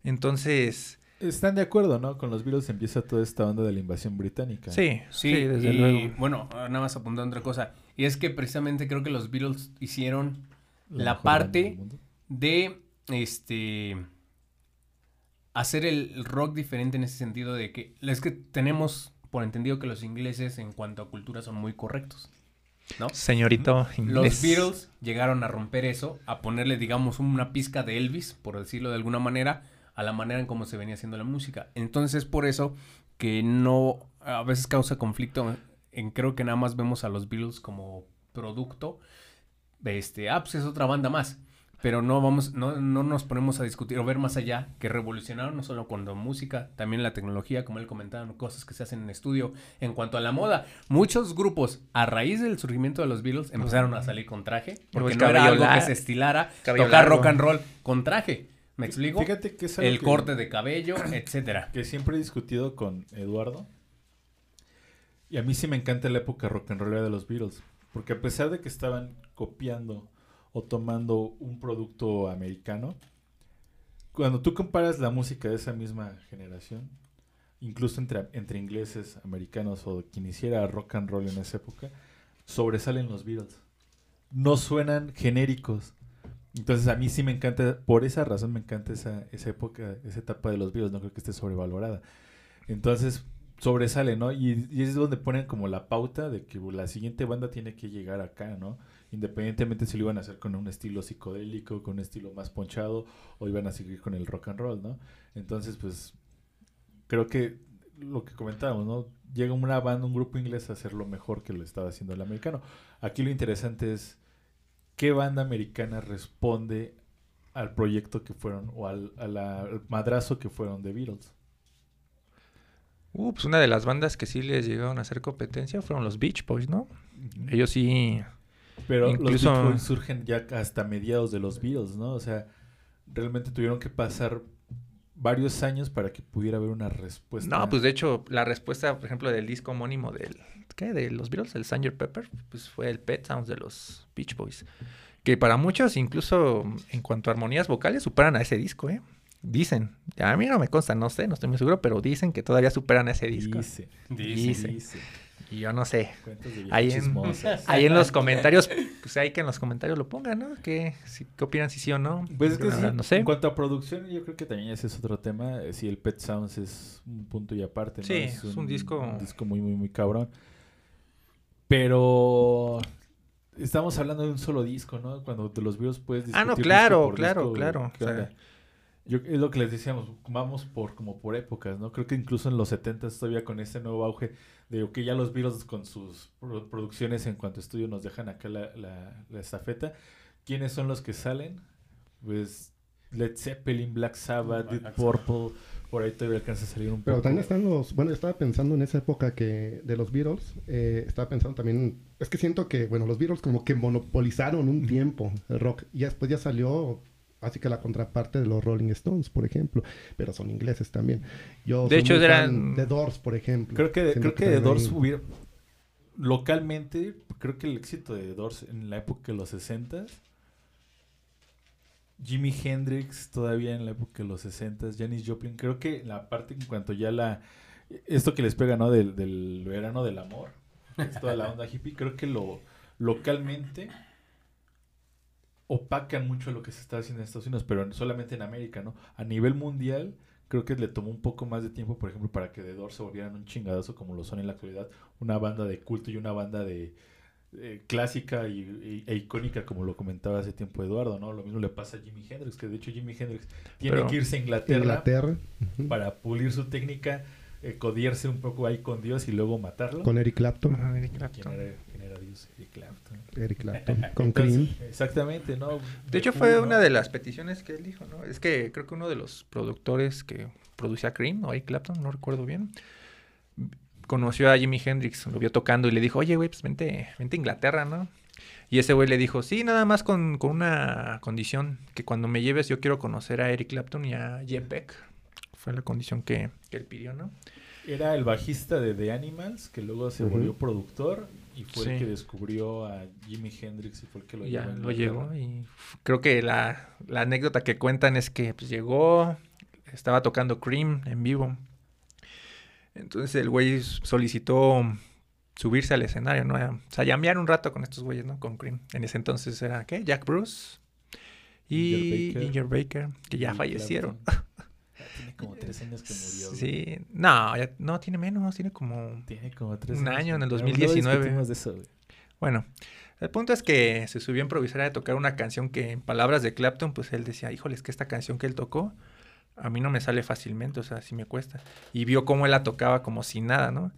Entonces, Están de acuerdo, ¿no? Con los Beatles empieza toda esta onda de la invasión británica. sí, Sí, sí, desde y, luego. Bueno, nada más apuntando otra cosa. Y es que precisamente creo que los Beatles hicieron la banda parte de este hacer el rock diferente en ese sentido de que es que tenemos por entendido que los ingleses en cuanto a cultura son muy correctos, ¿no? Señorito Los inglés. Beatles llegaron a romper eso, a ponerle, digamos, una pizca de Elvis, por decirlo de alguna manera, a la manera en cómo se venía haciendo la música. Entonces, por eso que no, a veces causa conflicto en creo que nada más vemos a los Beatles como producto. Este, ah, pues es otra banda más. Pero no vamos, no, no nos ponemos a discutir o ver más allá que revolucionaron no solo cuando música, también la tecnología, como él comentaba, cosas que se hacen en estudio. En cuanto a la moda, muchos grupos, a raíz del surgimiento de los Beatles, empezaron a salir con traje, porque no era algo que se estilara, tocar largo. rock and roll con traje. ¿Me explico? Fíjate que es algo El que- corte de cabello, etcétera. que siempre he discutido con Eduardo. Y a mí sí me encanta la época rock and rollera de los Beatles. Porque a pesar de que estaban copiando o tomando un producto americano, cuando tú comparas la música de esa misma generación, incluso entre, entre ingleses, americanos o quien hiciera rock and roll en esa época, sobresalen los Beatles. No suenan genéricos. Entonces a mí sí me encanta, por esa razón me encanta esa, esa época, esa etapa de los Beatles, no creo que esté sobrevalorada. Entonces sobresale, ¿no? Y, y es donde ponen como la pauta de que la siguiente banda tiene que llegar acá, ¿no? Independientemente si lo iban a hacer con un estilo psicodélico, con un estilo más ponchado, o iban a seguir con el rock and roll, ¿no? Entonces, pues, creo que lo que comentábamos, ¿no? Llega una banda, un grupo inglés a hacer lo mejor que lo estaba haciendo el americano. Aquí lo interesante es qué banda americana responde al proyecto que fueron, o al, a la- al madrazo que fueron de Beatles. Uh, pues una de las bandas que sí les llegaron a hacer competencia fueron los Beach Boys, ¿no? Ellos sí. Pero Incluso- los Beach surgen ya hasta mediados de los Beatles, ¿no? O sea, realmente tuvieron que pasar varios años para que pudiera haber una respuesta. No, pues de hecho, la respuesta, por ejemplo, del disco homónimo del, ¿qué? De los Beatles, el Sgt. Pepper, pues fue el Pet Sounds de los Beach Boys. Que para muchos, incluso en cuanto a armonías vocales, superan a ese disco, ¿eh? Dicen. A mí no me consta, no sé, no estoy muy seguro, pero dicen que todavía superan a ese disco. Dice, Dice. dice. Y yo no sé. Ahí en, ahí en los comentarios, pues hay que en los comentarios lo pongan, ¿no? ¿Qué, si- qué opinan si sí o no? Pues es que Ah, sí, no sé. en cuanto a producción, yo creo que también ese es otro tema. eh, Si el Pet Sounds es un punto y aparte, ¿no? Sí, es un disco- Un disco muy, muy, muy cabrón. Pero estamos hablando de un solo disco, ¿no? Cuando de los videos puedes Ah, no, discutir claro, disco claro, claro, ¿qué o sea. onda? Yo, es lo que les decíamos, vamos por como por épocas, ¿no? Creo que incluso en los 70 todavía con este nuevo auge de que ya los Beatles con sus pro- producciones en cuanto a estudio nos dejan acá la, la, la estafeta. ¿Quiénes son los que salen? Pues Led Zeppelin, Black Sabbath, Deep Purple, por ahí todavía alcanza a salir un Pero poco. también están los, bueno, yo estaba pensando en esa época que de los Beatles, eh, estaba pensando también, es que siento que, bueno, los Beatles como que monopolizaron un tiempo el rock, y después ya salió, así que la contraparte de los Rolling Stones, por ejemplo, pero son ingleses también. Yo De soy hecho, eran- de Doors, por ejemplo. Creo que, creo que The también Doors hubiera... Localmente, creo que el éxito de The Doors en la época de los 60 Jimi Hendrix todavía en la época de los 60 Janis Joplin, creo que la parte en cuanto ya la... Esto que les pega, ¿no? Del, del verano del amor, es toda la onda hippie, creo que lo localmente opacan mucho lo que se está haciendo en Estados Unidos, pero solamente en América, ¿no? A nivel mundial, creo que le tomó un poco más de tiempo, por ejemplo, para que The Doors se volvieran un chingadazo como lo son en la actualidad, una banda de culto y una banda de eh, clásica y, y- e icónica, como lo comentaba hace tiempo Eduardo, ¿no? Lo mismo le pasa a Jimi Hendrix, que de hecho Jimi Hendrix tiene Pero- que irse a Inglaterra, Inglaterra, para pulir su técnica, eh, codiarse un poco ahí con Dios y luego matarlo. con Eric Clapton, Ajá, Eric ¿Quién Clapton. era, quién era Dios? Eric Clapton. Eric Clapton, con Cream. Exactamente, ¿no? De hecho, The fue una de las peticiones que él dijo, ¿no? Es que creo que uno de los productores que producía Cream, o Eric Clapton, no recuerdo bien, conoció a Jimi Hendrix, lo vio tocando y le dijo, oye, güey, pues vente, vente a Inglaterra, ¿no? Y ese güey le dijo, sí, nada más con, con una condición, que cuando me lleves yo quiero conocer a Eric Clapton y a Jeff Beck. Fue la condición que, que él pidió, ¿no? Era el bajista de The Animals, que luego se volvió productor y fue el que descubrió a Jimi Hendrix y fue el que lo llevó. lo llevó y creo que la, la anécdota que cuentan es que pues, llegó, estaba tocando Cream en vivo. Entonces el güey solicitó subirse al escenario, ¿no? O sea, llamear un rato con estos güeyes, ¿no? Con Cream. En ese entonces era, ¿qué? Jack Bruce y Ginger Baker. Ginger Baker, que ya Y fallecieron. Clapton. Como tres años que murió. güey. Sí, no, ya- no, tiene menos, tiene como... Tiene como tres Un años. año en el güey. 2019. Luego discutimos de eso, güey. Bueno, el punto es que se subió a improvisar a tocar una canción que en palabras de Clapton, pues él decía, híjole, es que esta canción que él tocó, a mí no me sale fácilmente, o sea, sí me cuesta. Y vio cómo él la tocaba como si nada, ¿no?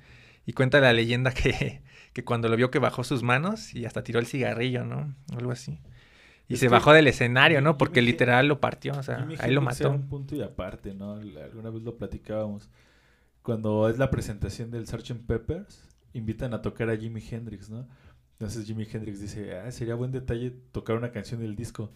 Y cuenta la leyenda que, que cuando lo vio que bajó sus manos y hasta tiró el cigarrillo, ¿no? Algo así. Y Es se que bajó del escenario, ¿no? Porque literal lo partió, o sea, ahí lo mató. un punto y aparte, ¿no? Alguna vez lo platicábamos. Cuando es la presentación del Sgt. Peppers, invitan a tocar a Jimi Hendrix, ¿no? Entonces Jimi Hendrix dice, ah, sería buen detalle tocar una canción del disco.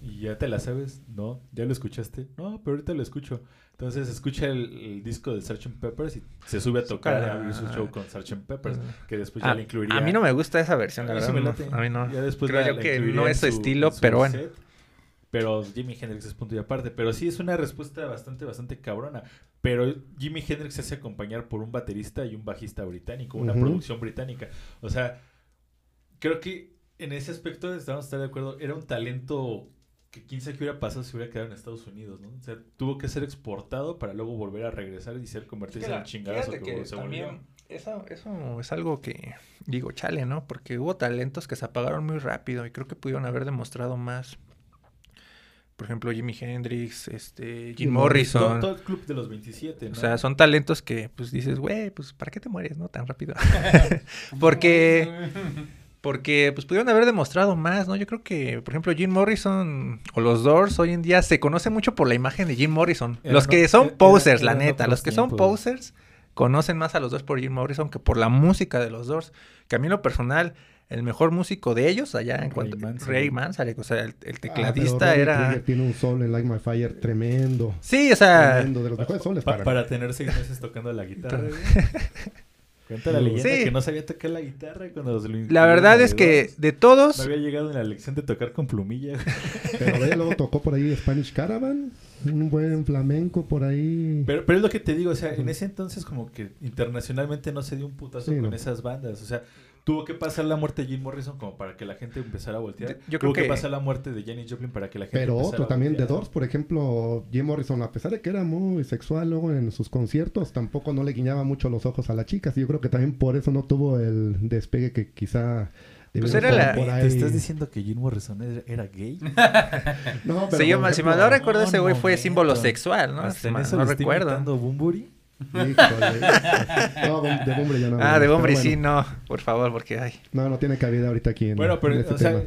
¿Y ya te la sabes? No, ¿ya lo escuchaste? No, pero ahorita lo escucho. Entonces escucha el, el disco del Sgt. Peppers y se sube a tocar a abrir su show con Sgt. Peppers, que después ya Ah, le incluiría. a mí no me gusta esa versión, la A verdad. me no. late. A mí no. Ya después Creo la- yo la que no es su estilo, su pero bueno. set. Pero Jimi Hendrix es punto y aparte. Pero sí es una respuesta bastante, bastante cabrona. Pero Jimi Hendrix se hace acompañar por un baterista y un bajista británico, una producción británica. O sea, creo que en ese aspecto estamos de acuerdo. Era un talento que quién sabe qué hubiera pasado si hubiera quedado en Estados Unidos, ¿no? O sea, tuvo que ser exportado para luego volver a regresar y ser convertirse en chingadazo que, que se también volvió. eso, eso es algo que digo, chale, ¿no? Porque hubo talentos que se apagaron muy rápido y creo que pudieron haber demostrado más. Por ejemplo, Jimi Hendrix, este, Jim Jim Morrison. Todo, todo el club de los 27, ¿no? O sea, son talentos que pues dices, güey, pues ¿para qué te mueres, no? Tan rápido. Porque porque pues pudieron haber demostrado más, ¿no? Yo creo que, por ejemplo, Jim Morrison o los Doors hoy en día se conoce mucho por la imagen de Jim Morrison. Los que son posers, la neta, los que son posers conocen más a los Doors por Jim Morrison que por la música de los Doors. Que a mí en lo personal, el mejor músico de ellos allá en cuanto... Manzarek. Ray Manzarek, o sea, el, el Ah, tecladista era... Tiene un sol en Like My Fire tremendo. Sí, o sea... tremendo, de los mejores soles Pa- para, para tener seis meses tocando la guitarra. Cuenta la leyenda Sí. que no sabía tocar la guitarra cuando se lo La verdad a es que de todos... No había llegado en la lección de tocar con plumilla. Pero luego tocó por ahí Spanish Caravan, un buen flamenco por ahí. Pero, pero es lo que te digo, o sea, en ese entonces como que internacionalmente no se dio un putazo Sí, con no. esas bandas. O sea, tuvo que pasar la muerte de Jim Morrison como para que la gente empezara a voltear. Yo creo tuvo que... que- pasar la muerte de Janis Joplin para que la gente Pero empezara otro a también de. Doors, por ejemplo, Jim Morrison, a pesar de que era muy sexual luego en sus conciertos, tampoco no le guiñaba mucho los ojos a las chicas. Y yo creo que también por eso no tuvo el despegue que quizá... Pues era la- ¿Te estás diciendo que Jim Morrison era, era gay? No, pero Sí, yo, por si me ejemplo, lo recuerdo, ese güey fue símbolo sexual, ¿no? Hasta Si en mal eso no recuerdo. Bumburi. Híjole. No, de Bumble ya no. Ah, de hombre bueno. sí, no, por favor, porque ay. No, no tiene cabida ahorita aquí en Bueno, pero, en este o sea,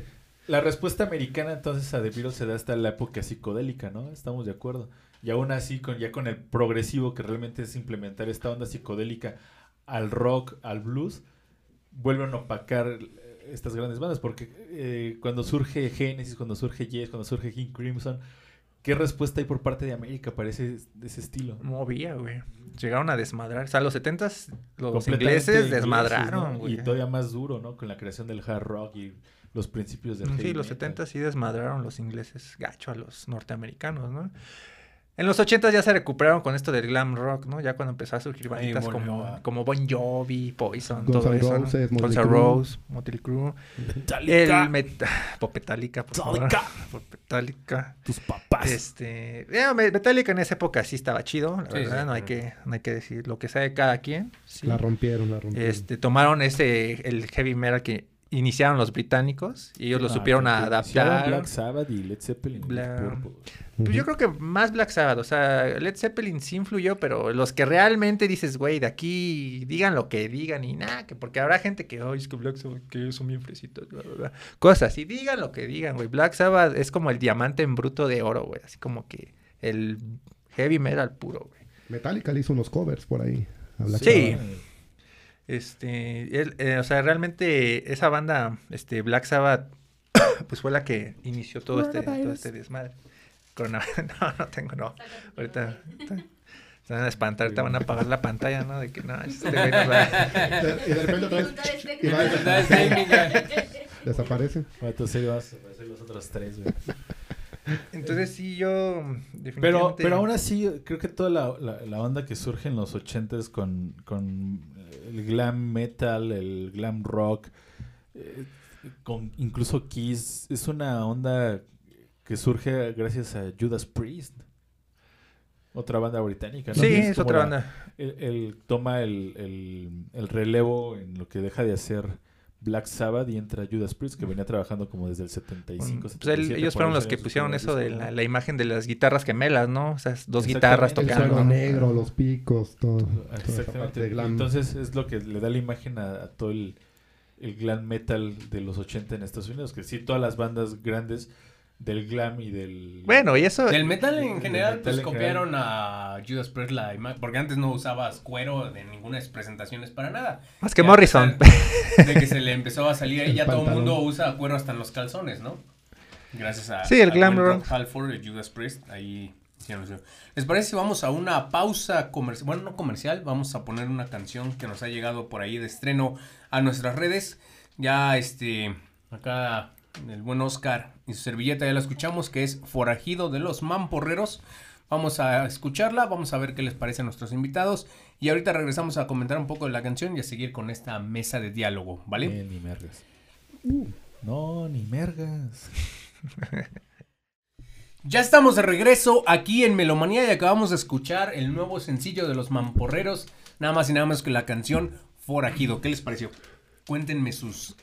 la respuesta americana entonces a The Beatles se da hasta la época psicodélica, ¿no? Estamos de acuerdo. Y aún así, con, ya con el progresivo que realmente es implementar esta onda psicodélica al rock, al blues, vuelven a opacar eh, estas grandes bandas. Porque eh, cuando surge Genesis, cuando surge Yes, cuando surge King Crimson, ¿qué respuesta hay por parte de América para ese, de ese estilo? Movía, güey. Llegaron a desmadrar. O sea, los 70s, los ingleses ingleses, desmadraron, ¿no? güey. Y todavía más duro, ¿no? Con la creación del hard rock y los principios del Sí, los metal. 70 sí desmadraron los ingleses gacho a los norteamericanos, ¿no? En los 80 ya se recuperaron con esto del glam rock, ¿no? Ya cuando empezó a surgir banditas como, como Bon Jovi, Poison, Guns todo N' eso, ¿no? Roses, Motley Guns N' Crue. Roses, Motley Crue. El met... Metallica, por favor. Metallica. Metallica. Tus papás. Este, eh, me- Metallica en esa época sí estaba chido, la Sí, verdad, sí. no hay que no hay que decir lo que sea de cada quien. sí. La rompieron, la rompieron. Este, tomaron ese el heavy metal que iniciaron los británicos y ellos lo Ah, supieron adaptar. Black Sabbath y Led Zeppelin. Bla-. Pues yo creo que más Black Sabbath, o sea, Led Zeppelin sí influyó, pero los que realmente dices, güey, de aquí digan lo que digan y nada, que porque habrá gente que, ay, es que Black Sabbath, que son bien fresitos, bla, bla, bla. Cosas así, digan lo que digan, güey. Black Sabbath es como el diamante en bruto de oro, güey, así como que el heavy metal puro, güey. Metallica le hizo unos covers por ahí. a Black Sí. Sabbath. Este, él, eh, o sea, realmente esa banda, este, Black Sabbath, pues fue la que inició todo este, todo este desmadre. Corona- no, no tengo, no. Ahorita ahorita se van a espantar, ahorita van a apagar la pantalla, ¿no? De que no, este güey nos va- De- Y de repente otra vez y va ya. desaparece. Bueno, entonces vamos a hacer los otros tres, güey. Entonces sí, yo Pero, definitivamente... pero aún así, creo que toda la, la, la onda que surge en los ochentas con, con el glam metal, el glam rock, eh, con incluso Kiss, es una onda que surge gracias a Judas Priest. Otra banda británica, ¿no? Sí, es otra la- banda. Él, él toma el, el- el relevo en lo que deja de hacer Black Sabbath y entra Judas Priest, que venía trabajando como desde el 75, Pues él- 77, ellos fueron los que pusieron eso de la, imagen de las guitarras gemelas, ¿no? O sea, dos guitarras. El tocando. suelo negro, los picos, todo. toda esa parte Exactamente. Entonces es lo que le da la imagen a, a todo el, el glam metal de los 80 en Estados Unidos, que sí, todas las bandas grandes del glam y del... Bueno, y eso... Del metal en general, metal pues en copiaron a Judas Priest la imagen, porque antes no usabas cuero en ninguna presentaciones para nada. Más que Ya, Morrison. De que se le empezó a salir ahí, ya todo el mundo usa cuero hasta en los calzones, ¿no? Gracias a, Sí, el a glam rock. Halford y Judas Priest, ahí hicieron eso. ¿Les parece si vamos a una pausa comercial? Bueno, no comercial, vamos a poner una canción que nos ha llegado por ahí de estreno a nuestras redes. Ya, este, acá el buen Oscar y su servilleta ya la escuchamos, que es Forajido de los Mamporreros. Vamos a escucharla, vamos a ver qué les parece a nuestros invitados. Y ahorita regresamos a comentar un poco de la canción y a seguir con esta mesa de diálogo, ¿vale? Eh, ni mergas. No, ni mergas. Ya estamos de regreso aquí en Melomanía y acabamos de escuchar el nuevo sencillo de los Mamporreros, nada más y nada menos que la canción Forajido. ¿Qué les pareció? Cuéntenme sus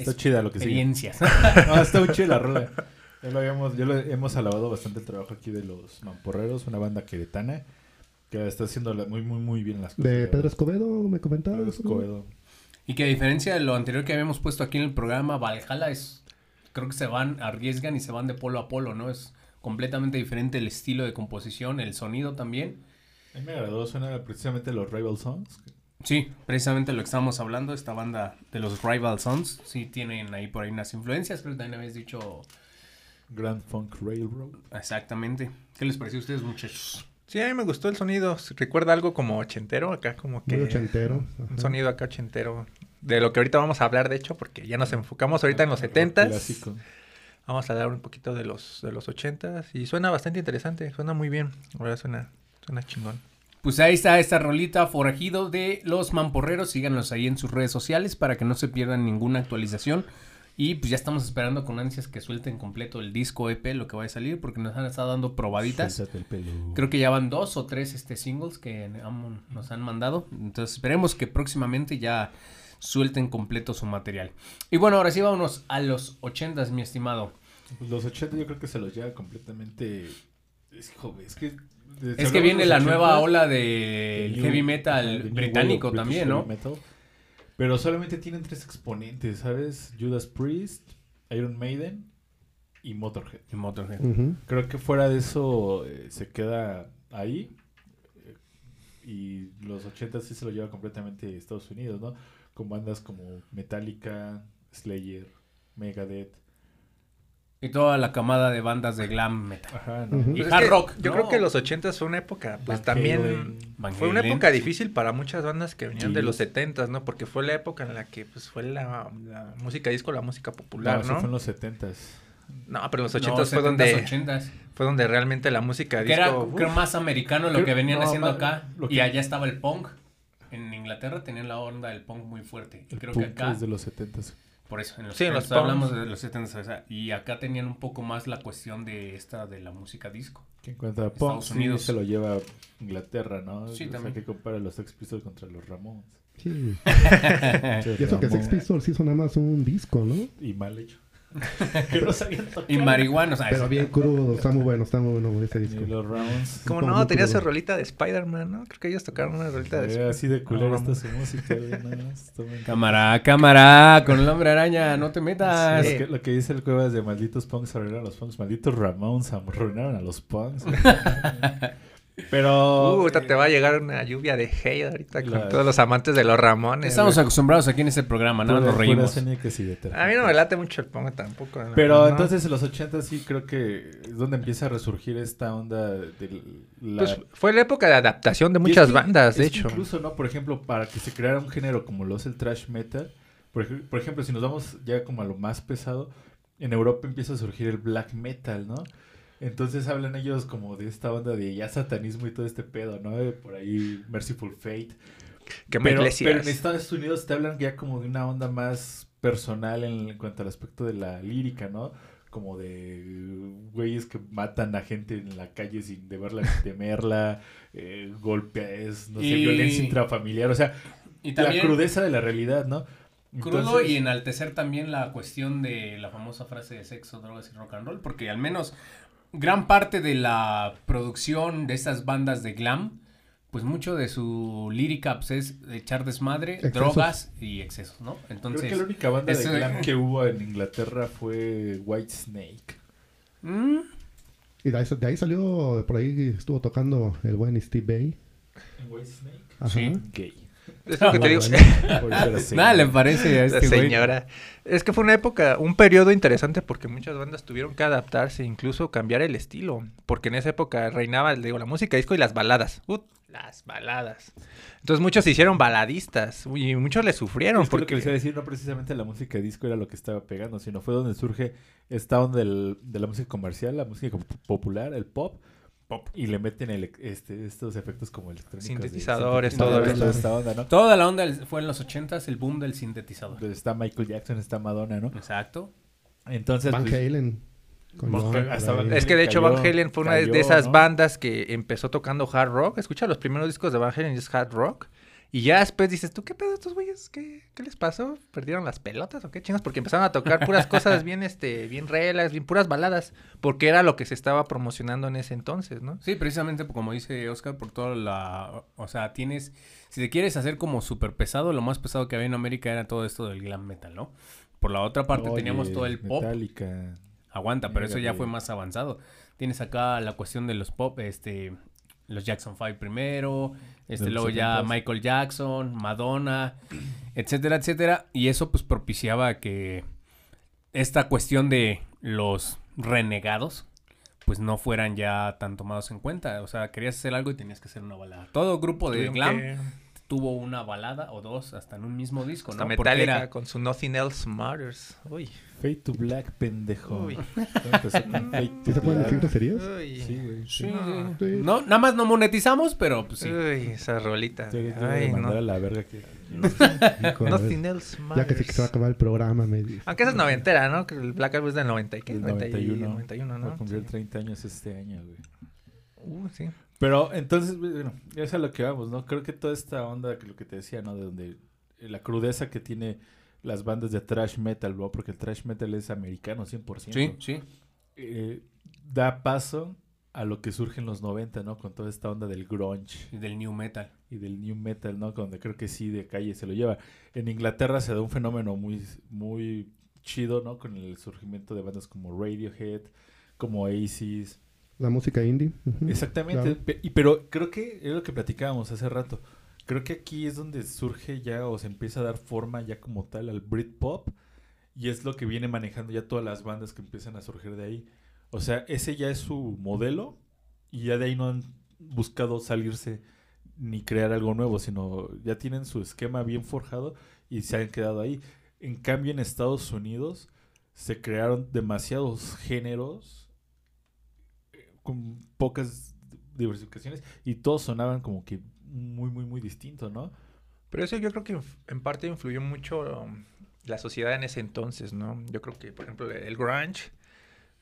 Está chida lo que sigue. experiencias. No, está muy chida la rola. Ya lo habíamos, ya lo hemos alabado bastante el trabajo aquí de los Mamporreros, una banda queretana que está haciendo muy, muy, muy bien las cosas. De Pedro. Escobedo, me comentabas. Pedro. Escobedo. y que a diferencia de lo anterior que habíamos puesto aquí en el programa, Valhalla es, creo que se van, arriesgan y se van de polo a polo, ¿no? Es completamente diferente el estilo de composición, el sonido también. A mí me agradó, suena precisamente los Rival Songs. Sí, precisamente lo que estábamos hablando, esta banda de los Rival Sons, sí tienen ahí por ahí unas influencias, pero también habéis dicho Grand Funk Railroad. exactamente. ¿Qué les pareció a ustedes, muchachos? Sí, a mí me gustó el sonido. Recuerda algo como ochentero, acá como que... Muy ochentero. Un sonido acá ochentero. De lo que ahorita vamos a hablar, de hecho, porque ya nos enfocamos ahorita en los setentas. Clásico. Vamos a hablar un poquito de los de los ochentas. Y suena bastante interesante, suena muy bien. Verdad suena, suena chingón. Pues ahí está esta rolita forajido de los mamporreros. Síganos ahí en sus redes sociales para que no se pierdan ninguna actualización. Y pues ya estamos esperando con ansias que suelten completo el disco EP, lo que va a salir, porque nos han estado dando probaditas. Suéltate el pelo. Creo que ya van dos o tres este, singles que nos han mandado. Entonces esperemos que próximamente ya suelten completo su material. Y bueno, ahora sí vámonos a los ochentas, mi estimado. Los 80 yo creo que se los lleva completamente... Es, joder, es que... Es que viene la nueva ola de del heavy metal new británico también, ¿no? metal. Pero solamente tienen tres exponentes, ¿sabes? Judas Priest, Iron Maiden y Motorhead. Y Motorhead. Creo que fuera de eso eh, se queda ahí. eh, y los 80 sí se lo lleva completamente Estados Unidos, ¿no? Con bandas como Metallica, Slayer, Megadeth. Y toda la camada de bandas de glam metal. Ajá, ¿no? Ujú. Y Pues hard rock. Yo ¿no? creo que los ochentas fue una época, pues Van también... Van Fue una época difícil para muchas bandas que venían de los setentas, ¿no? Porque fue la época en la que pues fue la, la música disco, la música popular, No, ¿no? fue en los 70s. No, pero en los No, ochentas fue 70s, donde 80s. fue donde realmente la música Que disco era uf, creo, más americano lo Creo- que venían no, haciendo más- acá. Y allá estaba el punk. En Inglaterra tenían la onda del punk muy fuerte. Y El creo punk que acá, es de los 70s. Por eso, en los, Sí, en los 70s, hablamos de los 70 o sea, y acá tenían un poco más la cuestión de esta de la música disco. Que en cuanto a Estados punk, sí Unidos. se lo lleva Inglaterra, ¿no? Sí, O sea, también. que compara los Sex Pistols contra los Ramones. Sí. Y eso que. Sex Pistols hizo nada más un disco, ¿no? Y mal hecho. que no sabían tocar. Y marihuanos. ah, Pero sí. bien crudo, está muy bueno, está muy bueno ese Y disco. los Ramones. Como no, tenía crudo. su rolita de Spider-Man, ¿no? Creo que ellos tocaron una rolita de Eh, así de culera No, está su música, Cámara, cámara, con el hombre araña, no te metas. Lo que, lo que dice el Cuevas de malditos punks arruinaron a los punks, malditos Ramones arruinaron a los punks. Pero. Uh, te va a llegar una lluvia de hate ahorita con La- todos los amantes de los Ramones. Estamos güey. acostumbrados aquí en este programa, ¿no? Nos reímos. A mí no me late mucho el punk tampoco. Pero entonces en los 80 sí creo que es donde empieza a resurgir esta onda de la... Pues fue la época de adaptación de es muchas que- bandas, de hecho. Incluso, ¿no? Por ejemplo, para que se creara un género como lo es el trash metal, por ejemplo, si nos vamos ya como a lo más pesado, en Europa empieza a surgir el black metal, ¿no? Entonces hablan ellos como de esta onda de ya satanismo y todo este pedo, ¿no? De por ahí Merciful Fate. Que Pero, pero en Estados Unidos te hablan ya como de una onda más personal en, en cuanto al aspecto de la lírica, ¿no? Como de güeyes que matan a gente en la calle sin deberla ni temerla, eh, golpes, no sé, violencia intrafamiliar, o sea, Y la crudeza de la realidad, ¿no? crudo Entonces- y enaltecer también la cuestión de la famosa frase de sexo, drogas y rock and roll, porque al menos gran parte de la producción de estas bandas de glam, pues mucho de su lírica pues, es echar desmadre, Excesos. drogas y excesos, ¿no? Creo Entonces, que la única banda de glam que hubo en Inglaterra fue White Snake. mm, Y de ahí, de ahí salió, por ahí estuvo tocando el buen Steve Bay. ¿White Snake? Ajá. Sí. Gay. Es lo que te digo. Era así. nada le parece a La este güey. señora. Es que fue una época, un periodo interesante porque muchas bandas tuvieron que adaptarse, incluso cambiar el estilo. Porque en esa época reinaba, digo, la música disco y las baladas. Las baladas. Entonces muchos se hicieron baladistas y muchos le sufrieron Es que lo que porque... les iba a decir, no precisamente la música disco era lo que estaba pegando, sino fue donde surge esta onda del- de la música comercial, la música pop- popular, el pop, pop y le meten el- este, estos efectos como electrónicos. de Sintetizadores, todo eso. esta onda, ¿no? Toda la onda fue en los ochentas el boom del sintetizador. Donde Está Michael Jackson, está Madonna, ¿no? Exacto. Entonces, Van pues, Halen. Es que de hecho Van Halen fue una de- esas ¿no? bandas que empezó tocando hard rock. Escucha los primeros discos de Van Halen y es hard rock. Y ya después dices, ¿tú qué pedo estos güeyes? ¿Qué, ¿Qué les pasó? ¿Perdieron las pelotas o qué chingas? Porque empezaron a tocar puras cosas bien, este, bien relax, bien puras baladas. Porque era lo que se estaba promocionando en ese entonces, ¿no? Sí, precisamente como dice Oscar, por toda la... O sea, tienes... Si te quieres hacer como súper pesado, lo más pesado que había en América era todo esto del glam metal, ¿no? Por la otra parte Oye, teníamos todo el pop. Metallica. Aguanta, pero eso ya fue más avanzado. Tienes acá la cuestión de los pop, este... los Jackson 5 primero, este, De luego ya 70s. Michael Jackson, Madonna, etcétera, etcétera. Y eso pues propiciaba que esta cuestión de los renegados pues no fueran ya tan tomados en cuenta. O sea, querías hacer algo y tenías que hacer una balada. Todo grupo de glam que- tuvo una balada o dos hasta en un mismo disco, Hasta ¿no? Porque Metallica era- con su Nothing Else Matters. Uy. Fade to Black, pendejo. Uy. ¿Sí se pueden decir groserías? Uy. Sí, güey. Sí, No. sí. Sí. No, nada más no monetizamos, pero pues sí. Uy, esa rolita. A Ay, no. a la verga que... Nothing Else ya Matters. que se, que se va a acabar el programa, me dice. Aunque esa es noventera, ¿no? Que el Black Album es del 90 y qué? El 91. 91. 91, Va a ¿no? cumplir Sí. 30 años este año, güey. Uh, sí. Pero entonces, bueno, es a lo que vamos, ¿no? Creo que toda esta onda, que lo que te decía, ¿no? De donde eh, la crudeza que tiene las bandas de thrash metal, ¿no? Porque el thrash metal es americano 100%. Sí, sí. eh, da paso a lo que surge en los 90, ¿no? Con toda esta onda del grunge Y del new metal. y del new metal, ¿no? Donde creo que sí de calle se lo lleva. En Inglaterra se da un fenómeno muy, muy chido, ¿no? Con el surgimiento de bandas como Radiohead, como Oasis. La música indie. Exactamente. Claro. Y, pero creo que es lo que platicábamos hace rato. Creo que aquí es donde surge ya o se empieza a dar forma ya como tal al Britpop. Y es lo que viene manejando ya todas las bandas que empiezan a surgir de ahí. O sea, ese ya es su modelo y ya de ahí no han buscado salirse ni crear algo nuevo, sino ya tienen su esquema bien forjado y se han quedado ahí. En cambio, en Estados Unidos se crearon demasiados géneros con pocas diversificaciones y todos sonaban como que muy, muy, muy distinto, ¿no? Pero eso yo creo que en parte influyó mucho um, la sociedad en ese entonces, ¿no? Yo creo que, por ejemplo, el grunge,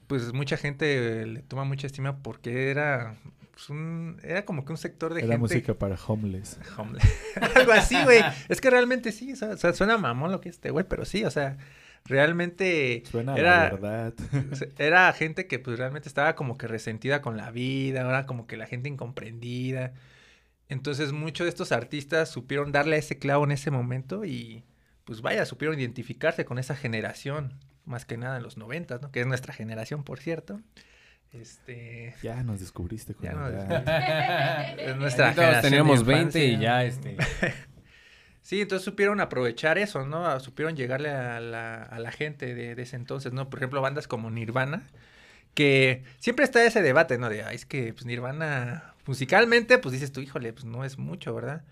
pues mucha gente le toma mucha estima porque era, pues, un, era como que un sector de Era gente... música para homeless. Hombre, Algo así, güey. Es que realmente sí, o sea, suena mamón lo que es este güey, pero sí, o sea, realmente Suena a Era- la verdad. era gente que pues realmente estaba como que resentida con la vida, era como que la gente incomprendida. Entonces muchos de estos artistas supieron darle a ese clavo en ese momento y pues vaya, supieron identificarse con esa generación, más que nada en los noventas, ¿no? Que es nuestra generación, por cierto. Este... ya nos descubriste con Ya la nos. Es nuestra generación de teníamos 20 y ya este. Sí, entonces supieron aprovechar eso, ¿no? A- Supieron llegarle a la, a la gente de, de ese entonces, ¿no? Por ejemplo, bandas como Nirvana, que siempre está ese debate, ¿no? De, "Ay, es que pues, Nirvana, musicalmente, pues dices tú, híjole, pues no es mucho, ¿verdad?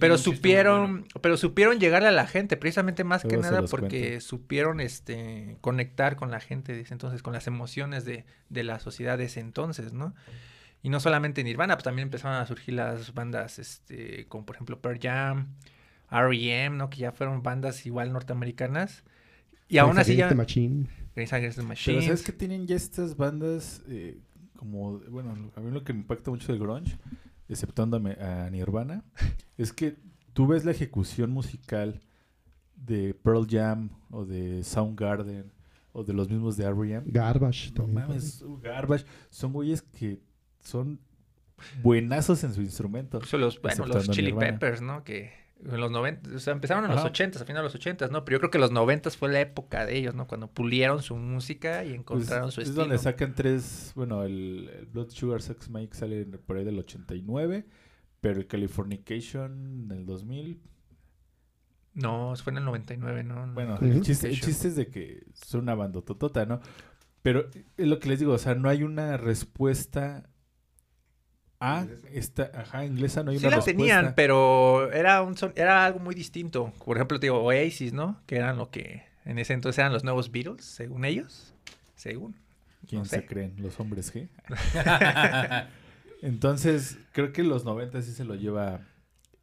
Pero supieron, pero supieron llegarle a la gente, precisamente más que Luego nada porque cuento. supieron este conectar con la gente de ese entonces, con las emociones de, de la sociedad de ese entonces, ¿no? Y no solamente Nirvana, pues también empezaron a surgir las bandas, este, como por ejemplo Pearl Jam, R.E.M., ¿no? Que ya fueron bandas igual norteamericanas. Y aún así ya... Against the Machine. The Pero Machine. ¿sabes que tienen ya estas bandas eh, como, bueno, a mí lo que me impacta mucho del grunge, exceptuando a, Nirvana, es que tú ves la ejecución musical de Pearl Jam o de Soundgarden o de los mismos de R.E.M. Garbage. No también. mames, Garbage, son güeyes que son buenazos en su instrumento. Incluso los, bueno, los Chili Nirvana. Peppers, ¿no? Que en los 90, o sea, empezaron en los Ajá. 80, a finales de los 80, ¿no? Pero yo creo que los 90 fue la época de ellos, ¿no? Cuando pulieron su música y Pues, encontraron su es estilo. donde sacan tres, bueno, el, el Blood Sugar Sex Mike sale por ahí del 89, pero el Californication en el 2000. No, fue en el 99, ¿no? Bueno, el, chiste, el chiste es de que son una bandototota, ¿no? Pero es lo que les digo, o sea, no hay una respuesta a esta, ajá, inglesa, no hay Sí una la respuesta. tenían, pero era un son- era algo muy distinto. Por ejemplo, te digo, Oasis, ¿no? Que eran lo que en ese entonces eran los nuevos Beatles, según ellos. Según. ¿Quién no se creen? ¿Los hombres G? Entonces, creo que los 90 sí se lo lleva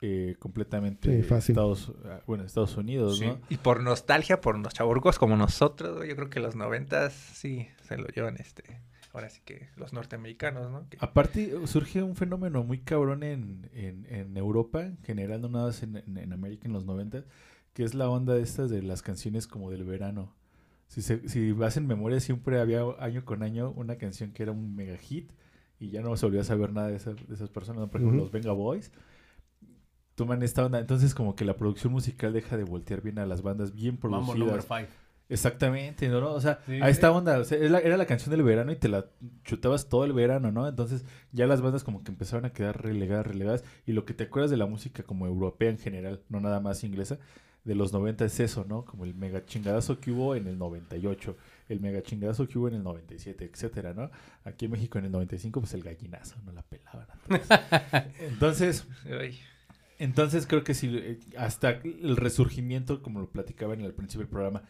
eh, completamente Sí, fácil. Estados, ah, bueno, Estados Unidos, Sí. ¿no? Y por nostalgia, por los chaburgos como nosotros, yo creo que los noventas sí se lo llevan este. Ahora sí que los norteamericanos, ¿no? Que- Aparte, surge un fenómeno muy cabrón en, en, en Europa, en general, no nada más en, en, en América en los 90, que es la onda estas de las canciones como del verano. Si, se, si vas en memoria, siempre había año con año una canción que era un mega hit y ya no se volvió a saber nada de, esas- de esas personas. ¿no? Por ejemplo, los Venga Boys toman esta onda. Entonces, como que la producción musical deja de voltear bien a las bandas bien Mambo number producidas. five. Exactamente, ¿no? O sea, Sí, a esta onda, o sea, era, la, era la canción del verano y te la chutabas todo el verano, ¿no? Entonces ya las bandas como que empezaron a quedar relegadas, relegadas. Y lo que te acuerdas de la música como europea en general, no nada más inglesa, de los 90 es eso, ¿no? Como el mega chingadazo que hubo en el 98, el mega chingadazo que hubo en el 97, etcétera, ¿no? Aquí en México en el 95, pues el gallinazo, no la pelaban. Entonces, Ay, entonces creo que sí, eh, hasta el resurgimiento, como lo platicaban al principio del programa,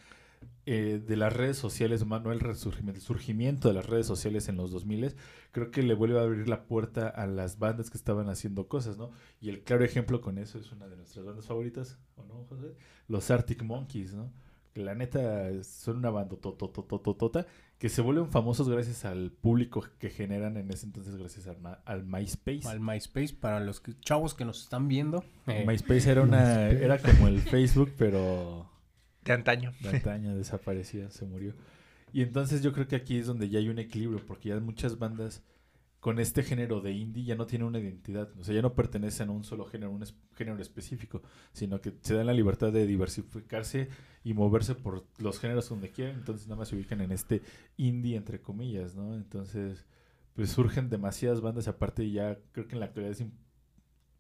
eh, de las redes sociales, más no el resurgimiento, el surgimiento de las redes sociales en los 2000 creo que le vuelve a abrir la puerta a las bandas que estaban haciendo cosas, ¿no? Y el claro ejemplo con eso es una de nuestras bandas favoritas, ¿o no, José? Los Arctic Monkeys, ¿no? Que la neta son una banda tototototota que se vuelven famosos gracias al público que generan en ese entonces gracias al, MySpace. Al MySpace, para los que- chavos que nos están viendo. eh, MySpace era una MySpace. era como el Facebook, pero de antaño. de antaño desaparecía, se murió. Y entonces yo creo que aquí es donde ya hay un equilibrio, porque ya muchas bandas con este género de indie ya no tienen una identidad, o sea, ya no pertenecen a un solo género, un género específico, sino que se dan la libertad de diversificarse y moverse por los géneros donde quieran, entonces nada más se ubican en este indie entre comillas, ¿no? Entonces, pues surgen demasiadas bandas, aparte ya creo que en la actualidad es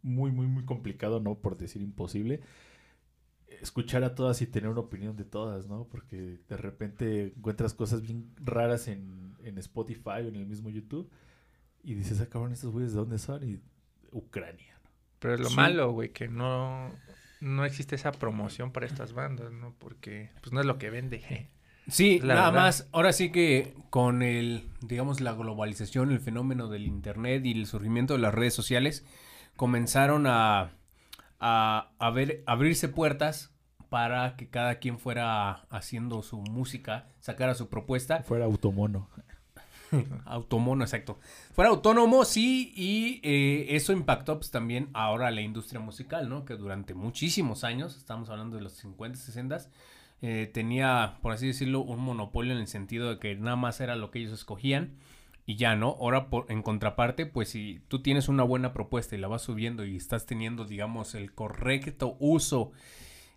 muy, muy, muy complicado, ¿no? Por decir imposible, escuchar a todas y tener una opinión de todas, ¿no? Porque de repente encuentras cosas bien raras en, en Spotify o en el mismo YouTube y dices, ah, cabrón, estos güeyes de dónde son? Y Ucrania, ¿no? Pero es lo Sí. malo, güey, que no, no existe esa promoción para estas bandas, ¿no? Porque pues no es lo que vende. Sí, La nada verdad. más. Ahora sí que con el, digamos, la globalización, el fenómeno del internet y el surgimiento de las redes sociales, comenzaron a, a, a ver, abrirse puertas para que cada quien fuera haciendo su música, sacara su propuesta. Fuera automono. Automono, exacto. Fuera autónomo, sí, y eh, eso impactó pues también ahora la industria musical, ¿no? Que durante muchísimos años, estamos hablando de los 50, 60, eh, tenía, por así decirlo, un monopolio en el sentido de que nada más era lo que ellos escogían y ya, ¿no? Ahora, por, en contraparte, pues si tú tienes una buena propuesta y la vas subiendo y estás teniendo, digamos, el correcto uso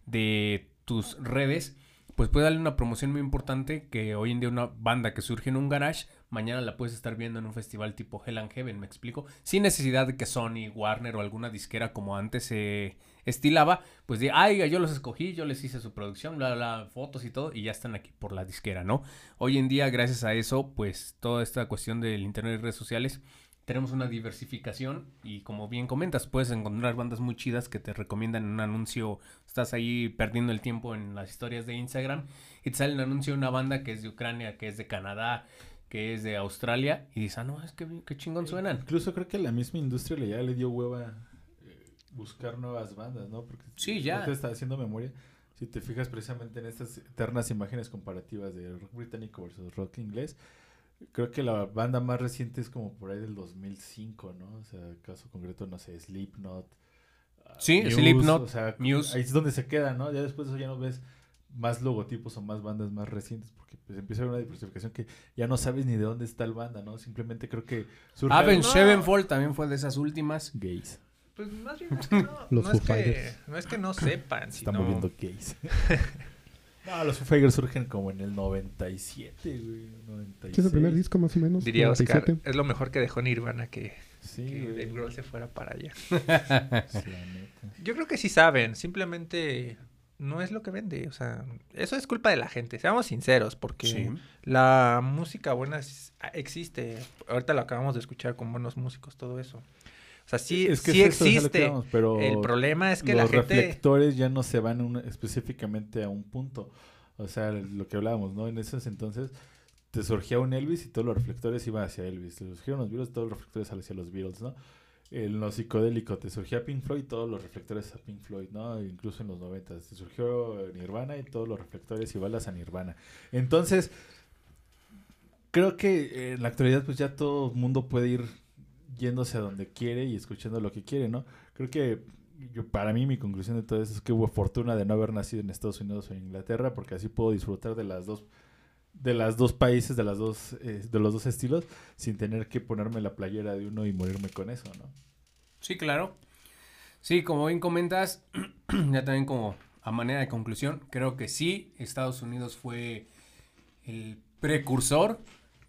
de tus redes, pues puede darle una promoción muy importante que hoy en día una banda que surge en un garage, mañana la puedes estar viendo en un festival tipo Hell and Heaven, me explico, sin necesidad de que Sony, Warner o alguna disquera como antes se estilaba, pues de, ay, yo los escogí, yo les hice su producción, bla, bla, fotos y todo, y ya están aquí por la disquera, ¿no? Hoy en día, gracias a eso, pues toda esta cuestión del internet y redes sociales, tenemos una diversificación y como bien comentas, puedes encontrar bandas muy chidas que te recomiendan un anuncio, estás ahí perdiendo el tiempo en las historias de Instagram y te sale un anuncio de una banda que es de Ucrania, que es de Canadá, que es de Australia y dices, ah, no, es que qué chingón suenan. Incluso creo que la misma industria le- ya le dio hueva eh, buscar nuevas bandas, ¿no? Porque Sí, ya. ahorita está haciendo memoria. Si te fijas precisamente en estas eternas imágenes comparativas de rock británico versus rock inglés, creo que la banda más reciente es como por ahí del 2005, ¿no? O sea, caso concreto, no sé, Slipknot. ah, Sí, Muse, Slipknot, o sea, Muse. Ahí es donde se queda, ¿no? Ya después de eso ya no ves más logotipos o más bandas más recientes porque pues empieza a haber una diversificación que ya no sabes ni de dónde está el banda, ¿no? Simplemente creo que surge Avenged algo- Sevenfold también fue de esas últimas. gays. Pues más bien es que no, Los no, Foo es que, no es que no sepan, Se están sino... volviendo gays. no, los Foo Fighters surgen como en el 97, güey. 96. ¿Qué es el primer disco más o menos? Diría Oscar, 97. es lo mejor que dejó Nirvana que, Sí, que güey. Dave Grohl se fuera para allá. Sí. Yo creo que sí saben, simplemente no es lo que vende, o sea, eso es culpa de la gente, seamos sinceros, porque Sí. la música buena existe, ahorita lo acabamos de escuchar con buenos músicos, todo eso. O sea, sí, Es que sí eso, existe. vamos, pero El problema es que los la gente... reflectores ya no se van específicamente a un punto. O sea, lo que hablábamos, ¿no? En esos entonces te surgía un Elvis y todos los reflectores iban hacia Elvis. Te surgieron los Beatles, todos los reflectores hacia los Beatles, ¿no? En lo psicodélico te surgía Pink Floyd, todos los reflectores a Pink Floyd, ¿no? Incluso en los 90 te surgió Nirvana y todos los reflectores y balas a Nirvana. Entonces, creo que en la actualidad pues ya todo el mundo puede ir yéndose a donde quiere y escuchando lo que quiere, ¿no? Creo que yo, para mí mi conclusión de todo eso es que hubo fortuna de no haber nacido en Estados Unidos o en Inglaterra porque así puedo disfrutar de las dos de las dos países, de las dos eh, de los dos estilos sin tener que ponerme la playera de uno y morirme con eso, ¿no? Sí, claro. Sí, como bien comentas, ya también como a manera de conclusión, creo que sí, Estados Unidos fue el precursor,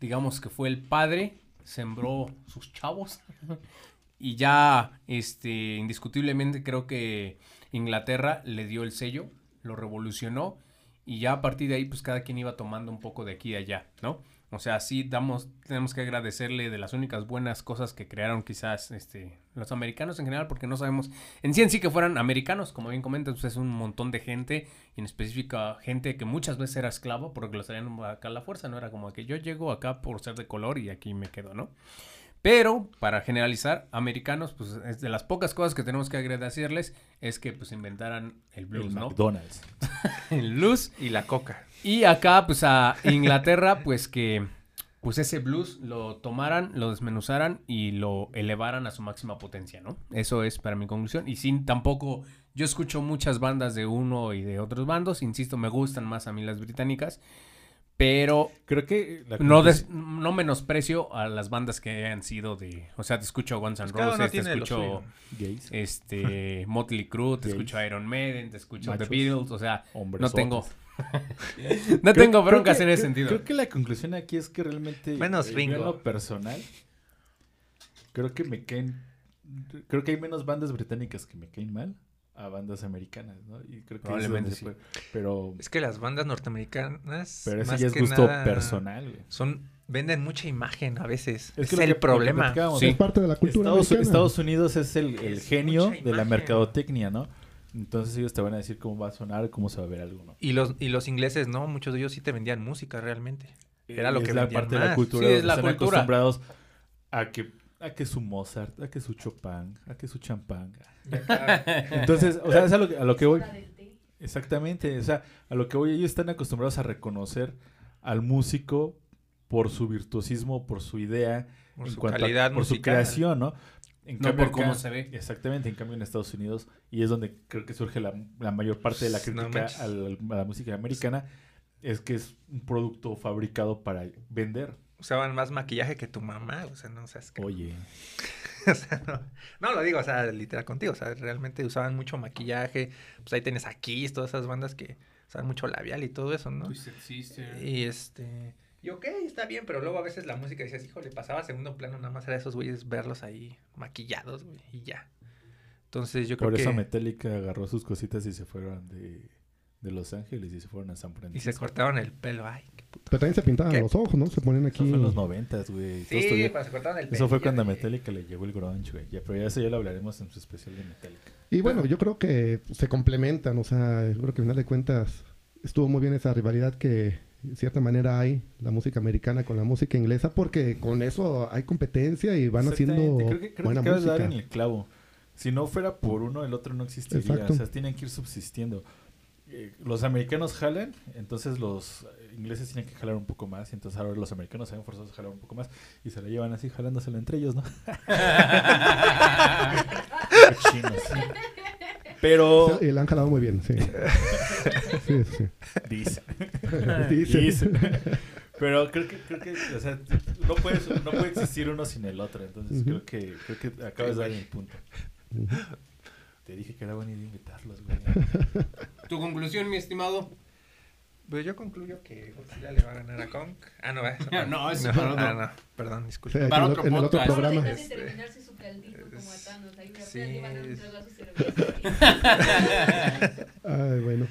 digamos que fue el padre, sembró sus chavos. Y ya, este, indiscutiblemente creo que Inglaterra le dio el sello, lo revolucionó y ya a partir de ahí pues cada quien iba tomando un poco de aquí y allá, ¿no? O sea, sí damos, tenemos que agradecerle de las únicas buenas cosas que crearon quizás este, los americanos en general, porque no sabemos en sí en sí que fueran americanos, como bien comentas, pues es un montón de gente, y en específico gente que muchas veces era esclavo porque los traían acá a la fuerza, no era como que yo llego acá por ser de color y aquí me quedo, ¿no? Pero, para generalizar, americanos, pues es de las pocas cosas que tenemos que agradecerles es que pues inventaran el blues, El ¿no? McDonald's. el blues. Y la coca. Y acá, pues a Inglaterra, pues que pues ese blues lo tomaran, lo desmenuzaran y lo elevaran a su máxima potencia, ¿no? Eso es para mi conclusión. Y sin tampoco, yo escucho muchas bandas de uno y de otros bandos, insisto, me gustan más a mí las británicas, pero Creo que no, des- no menosprecio a las bandas que han sido de, o sea, te escucho Guns N' Pues Roses, te escucho este Motley Crue, te Gays. escucho Iron Maiden, te escucho Machos. The Beatles, o sea, hombres no tengo no Creo- tengo broncas que- en ese creo- sentido. Creo que la conclusión aquí es que realmente. Menos eh, Ringo. En lo personal, creo que me caen. Creo que hay menos bandas británicas que me caen mal a bandas americanas, ¿no? Y creo que es Probablemente donde sí. fue- Pero, Es que las bandas norteamericanas. pero ese más ya es que gusto nada, personal, güey. Son, venden mucha imagen a veces. Es Es, que lo el que- lo que problema. Sí. Es parte de la cultura Estados, americana. Estados Unidos es el, el Es genio de la mercadotecnia, ¿no? Entonces ellos te van a decir cómo va a sonar, cómo se va a ver algo, ¿no? Y los, y los ingleses, no, muchos de ellos sí te vendían música realmente. Era lo Es que la vendían parte de la cultura. Sí, es la están cultura. acostumbrados a que, a que su Mozart, a que su Chopin, a que su champán. Entonces, o sea, es a lo, que- a lo que voy. Exactamente, o sea, a lo que voy, ellos están acostumbrados a reconocer al músico por su virtuosismo, por su idea, Por en su cuanto a- calidad por su creación, ¿no? En No por cómo acá- se ve. Exactamente, en cambio en Estados Unidos, y es donde creo que surge la, la mayor parte de la No crítica a la música americana, es que es un producto fabricado para vender. Usaban más maquillaje que tu mamá, o sea, no seas que... Oye, o sea, no, no lo digo, o sea, literal contigo, o sea, realmente usaban mucho maquillaje, pues ahí tienes aquí todas esas bandas que usaban mucho labial y todo eso, ¿no? Y este, y ok, está bien, pero luego a veces la música decías, híjole, pasaba a segundo plano, nada más era esos güeyes verlos ahí maquillados, güey, y ya. Entonces yo creo por eso que... Metallica agarró sus cositas y se fueron de, de Los Ángeles y se fueron a San Y Francisco. se cortaron el pelo, ay, qué puto. Pero también se pintaban ¿Qué? los ojos, ¿no? Se ponían Eso aquí. fue en los noventas, güey. Sí, tuvieron- cuando se cortaron el pelo. Eso fue cuando a Metallica le llegó el grunge, güey. Ya, pero ya eso ya lo hablaremos en su especial de Metallica. Y bueno, yo creo que se complementan, o sea, yo creo que al final de cuentas estuvo muy bien esa rivalidad que de cierta manera hay la música americana con la música inglesa porque con eso hay competencia y van haciendo creo que, creo buena que música. dar en el clavo. Si no fuera por uno, el otro no existiría. Exacto. O sea, tienen que ir subsistiendo. Eh, los americanos jalan, entonces los ingleses tienen que jalar un poco más. Y entonces ahora los americanos se ven forzados a jalar un poco más. Y se la llevan así, jalándosela entre ellos, ¿no? Cochinos. Pero... Y la han jalado muy bien, sí. sí, sí. Dice. Dice. Dice. Pero creo que, creo que, o sea, no puede, no puede existir uno sin el otro. Entonces creo que, creo que acabas de dar el punto. Te dije que era buena idea invitarlos, güey. Tu conclusión, mi estimado. Pues yo concluyo que Godzilla le va a ganar a Kong. Ah, no, eso No, eso para otro. Ah, no, perdón, Sí, disculpe. aquí Para otro en el otro programa. Dejaste Este, terminarse su caldito como a Thanos. Ahí sí, apenas le van a dar un es- trago a su cerveza. Ay, bueno.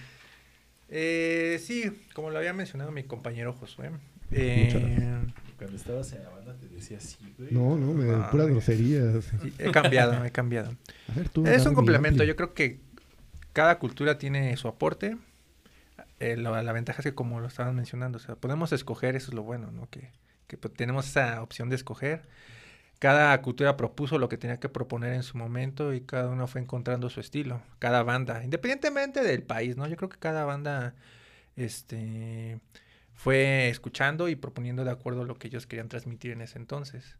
Eh, sí, como lo había mencionado mi compañero Josué. eh, Cuando estabas en la banda te decía así, güey. No, no, me, Ah, puras groserías. sí, he cambiado, he cambiado. A ver, tú. Es un complemento. Yo creo que cada cultura tiene su aporte. Eh, la, ventaja es que, como lo estaban mencionando, o sea, podemos escoger, eso es lo bueno, ¿no? Que, que pues, tenemos esa opción de escoger. Cada cultura propuso lo que tenía que proponer en su momento y cada uno fue encontrando su estilo. Cada banda, independientemente del país, ¿no? Yo creo que cada banda este, fue escuchando y proponiendo de acuerdo a lo que ellos querían transmitir en ese entonces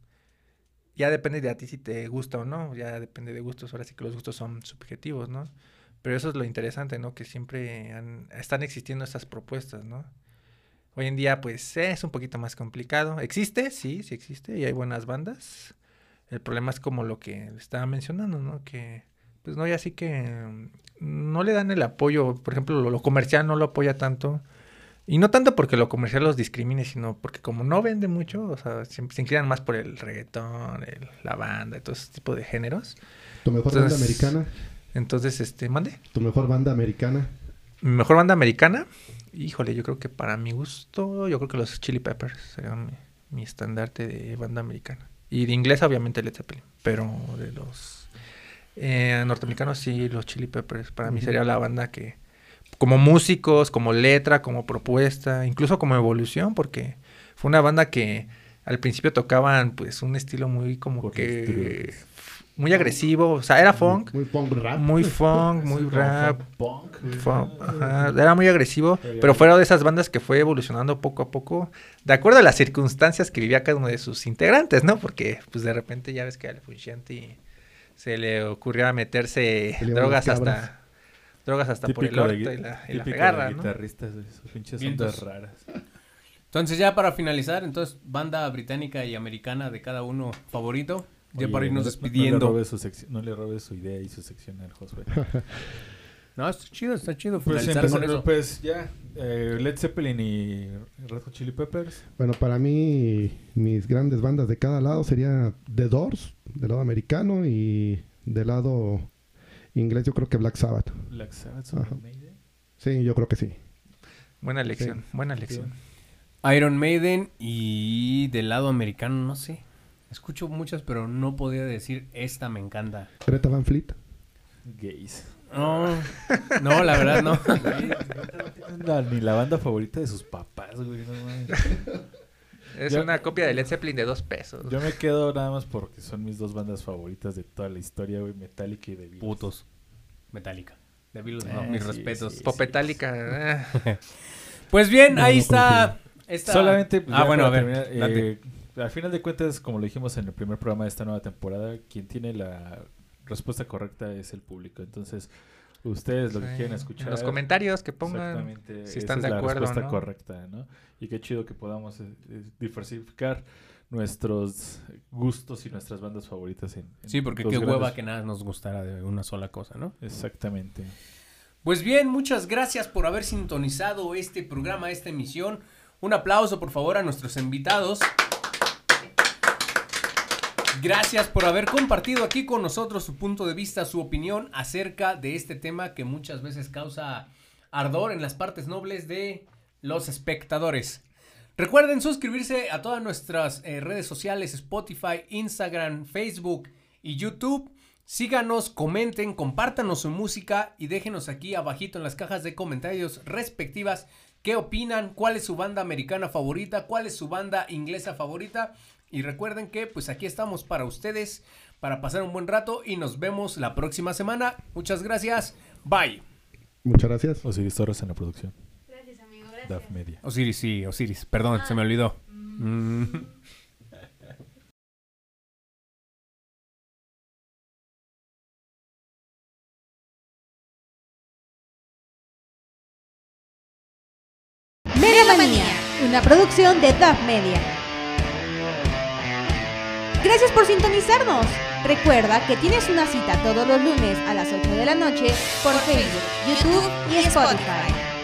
ya depende de a ti si te gusta o no, ya depende de gustos, ahora sí que los gustos son subjetivos, ¿no? Pero eso es lo interesante, ¿no? Que siempre han- están existiendo estas propuestas, ¿no? Hoy en día, pues, eh, es un poquito más complicado. ¿Existe? Sí, sí existe y hay buenas bandas. El problema es como lo que estaba mencionando, ¿no? Que pues no, y así que mm, no le dan el apoyo. Por ejemplo, lo, lo comercial no lo apoya tanto. Y no tanto porque lo comercial los discrimine, sino porque como no vende mucho, o sea, siempre se inclinan más por el reggaetón, el- la banda todo ese tipo de géneros. Tu mejor Entonces- banda americana. Entonces, este, mande. Tu mejor banda americana. Mi mejor banda americana, híjole, yo creo que para mi gusto, yo creo que los Chili Peppers serían mi, mi estandarte de banda americana. Y de inglés, obviamente, Led Zeppelin. Pero de los eh, norteamericanos, sí, los Chili Peppers. Para mí sería la banda que, como músicos, como letra, como propuesta, incluso como evolución, porque fue una banda que al principio tocaban, pues, un estilo muy como Por que... Muy agresivo, o sea, era funk, Muy punk rap. muy funk, muy rap, punk, ajá, era muy agresivo, Pero fueron de esas bandas que fue evolucionando poco a poco, de acuerdo a las circunstancias que vivía cada uno de sus integrantes, ¿no? Porque, pues, de repente ya ves que al Funcianti se le ocurrió meterse Se le iban drogas hasta... Drogas hasta por el orto y la, y la de pegarra, ¿no? guitarristas, sus pinches ondas raras. Entonces ya para finalizar, entonces banda británica y americana de cada uno favorito, ya Oye, para irnos no- despidiendo. No, le robes su sección- no le robes su idea y su sección al Josué. No, está chido, está chido Pues, con eso. pues ya, eh, Led Zeppelin y Red Hot Chili Peppers. Bueno, para mí, mis grandes bandas de cada lado sería The Doors, del lado americano, y del lado inglés yo creo que Black Sabbath. Black Sabbath, Ajá. Iron Maiden. Sí, yo creo que sí. Buena elección, buena elección. Iron Maiden y del lado americano, no sé. Escucho muchas, pero no podía decir esta me encanta. Greta Van Fleet. Gays. No, no, la verdad no. La- ni la banda favorita de sus papás, güey. no mames. Es Yo- una copia de Led Zeppelin de dos pesos. Yo me quedo nada más porque son mis dos bandas favoritas de toda la historia, güey. Metallica y The Beatles. Putos. Metallica. De Beatles, Eh, no, mis sí, respetos. sí. Popetálica. ah. Pues bien, No, ahí está. Solamente, pues, ah, bueno, a ver. eh, al final de cuentas, como lo dijimos en el primer programa de esta nueva temporada, quien tiene la respuesta correcta es el público. Entonces, ustedes lo que quieren escuchar. En los comentarios que pongan Exactamente, si esa están es de la acuerdo, respuesta ¿no? correcta, ¿no? Y qué chido que podamos eh, eh, diversificar nuestros gustos y nuestras bandas favoritas en, en Sí, porque qué hueva que nada nos gustara de una sola cosa, ¿no? Exactamente. Pues bien, muchas gracias por haber sintonizado este programa, esta emisión. Un aplauso, por favor, a nuestros invitados. Gracias por haber compartido aquí con nosotros su punto de vista, su opinión acerca de este tema que muchas veces causa ardor en las partes nobles de los espectadores. Recuerden suscribirse a todas nuestras eh, redes sociales, Spotify, Instagram, Facebook y YouTube. Síganos, comenten, compártanos su música y déjenos aquí abajito en las cajas de comentarios respectivas qué opinan, cuál es su banda americana favorita, cuál es su banda inglesa favorita. Y recuerden que pues aquí estamos para ustedes, para pasar un buen rato y nos vemos la próxima semana. Muchas gracias. Bye. Muchas gracias. Osiris Torres en la producción. Gracias, amigo. Gracias. DAF Media. Osiris, sí, Osiris. Perdón, se me olvidó. Mm. Media una producción de DAF Media. Gracias por sintonizarnos. Recuerda que tienes una cita todos los lunes a las 8 de la noche por Facebook, YouTube y Spotify.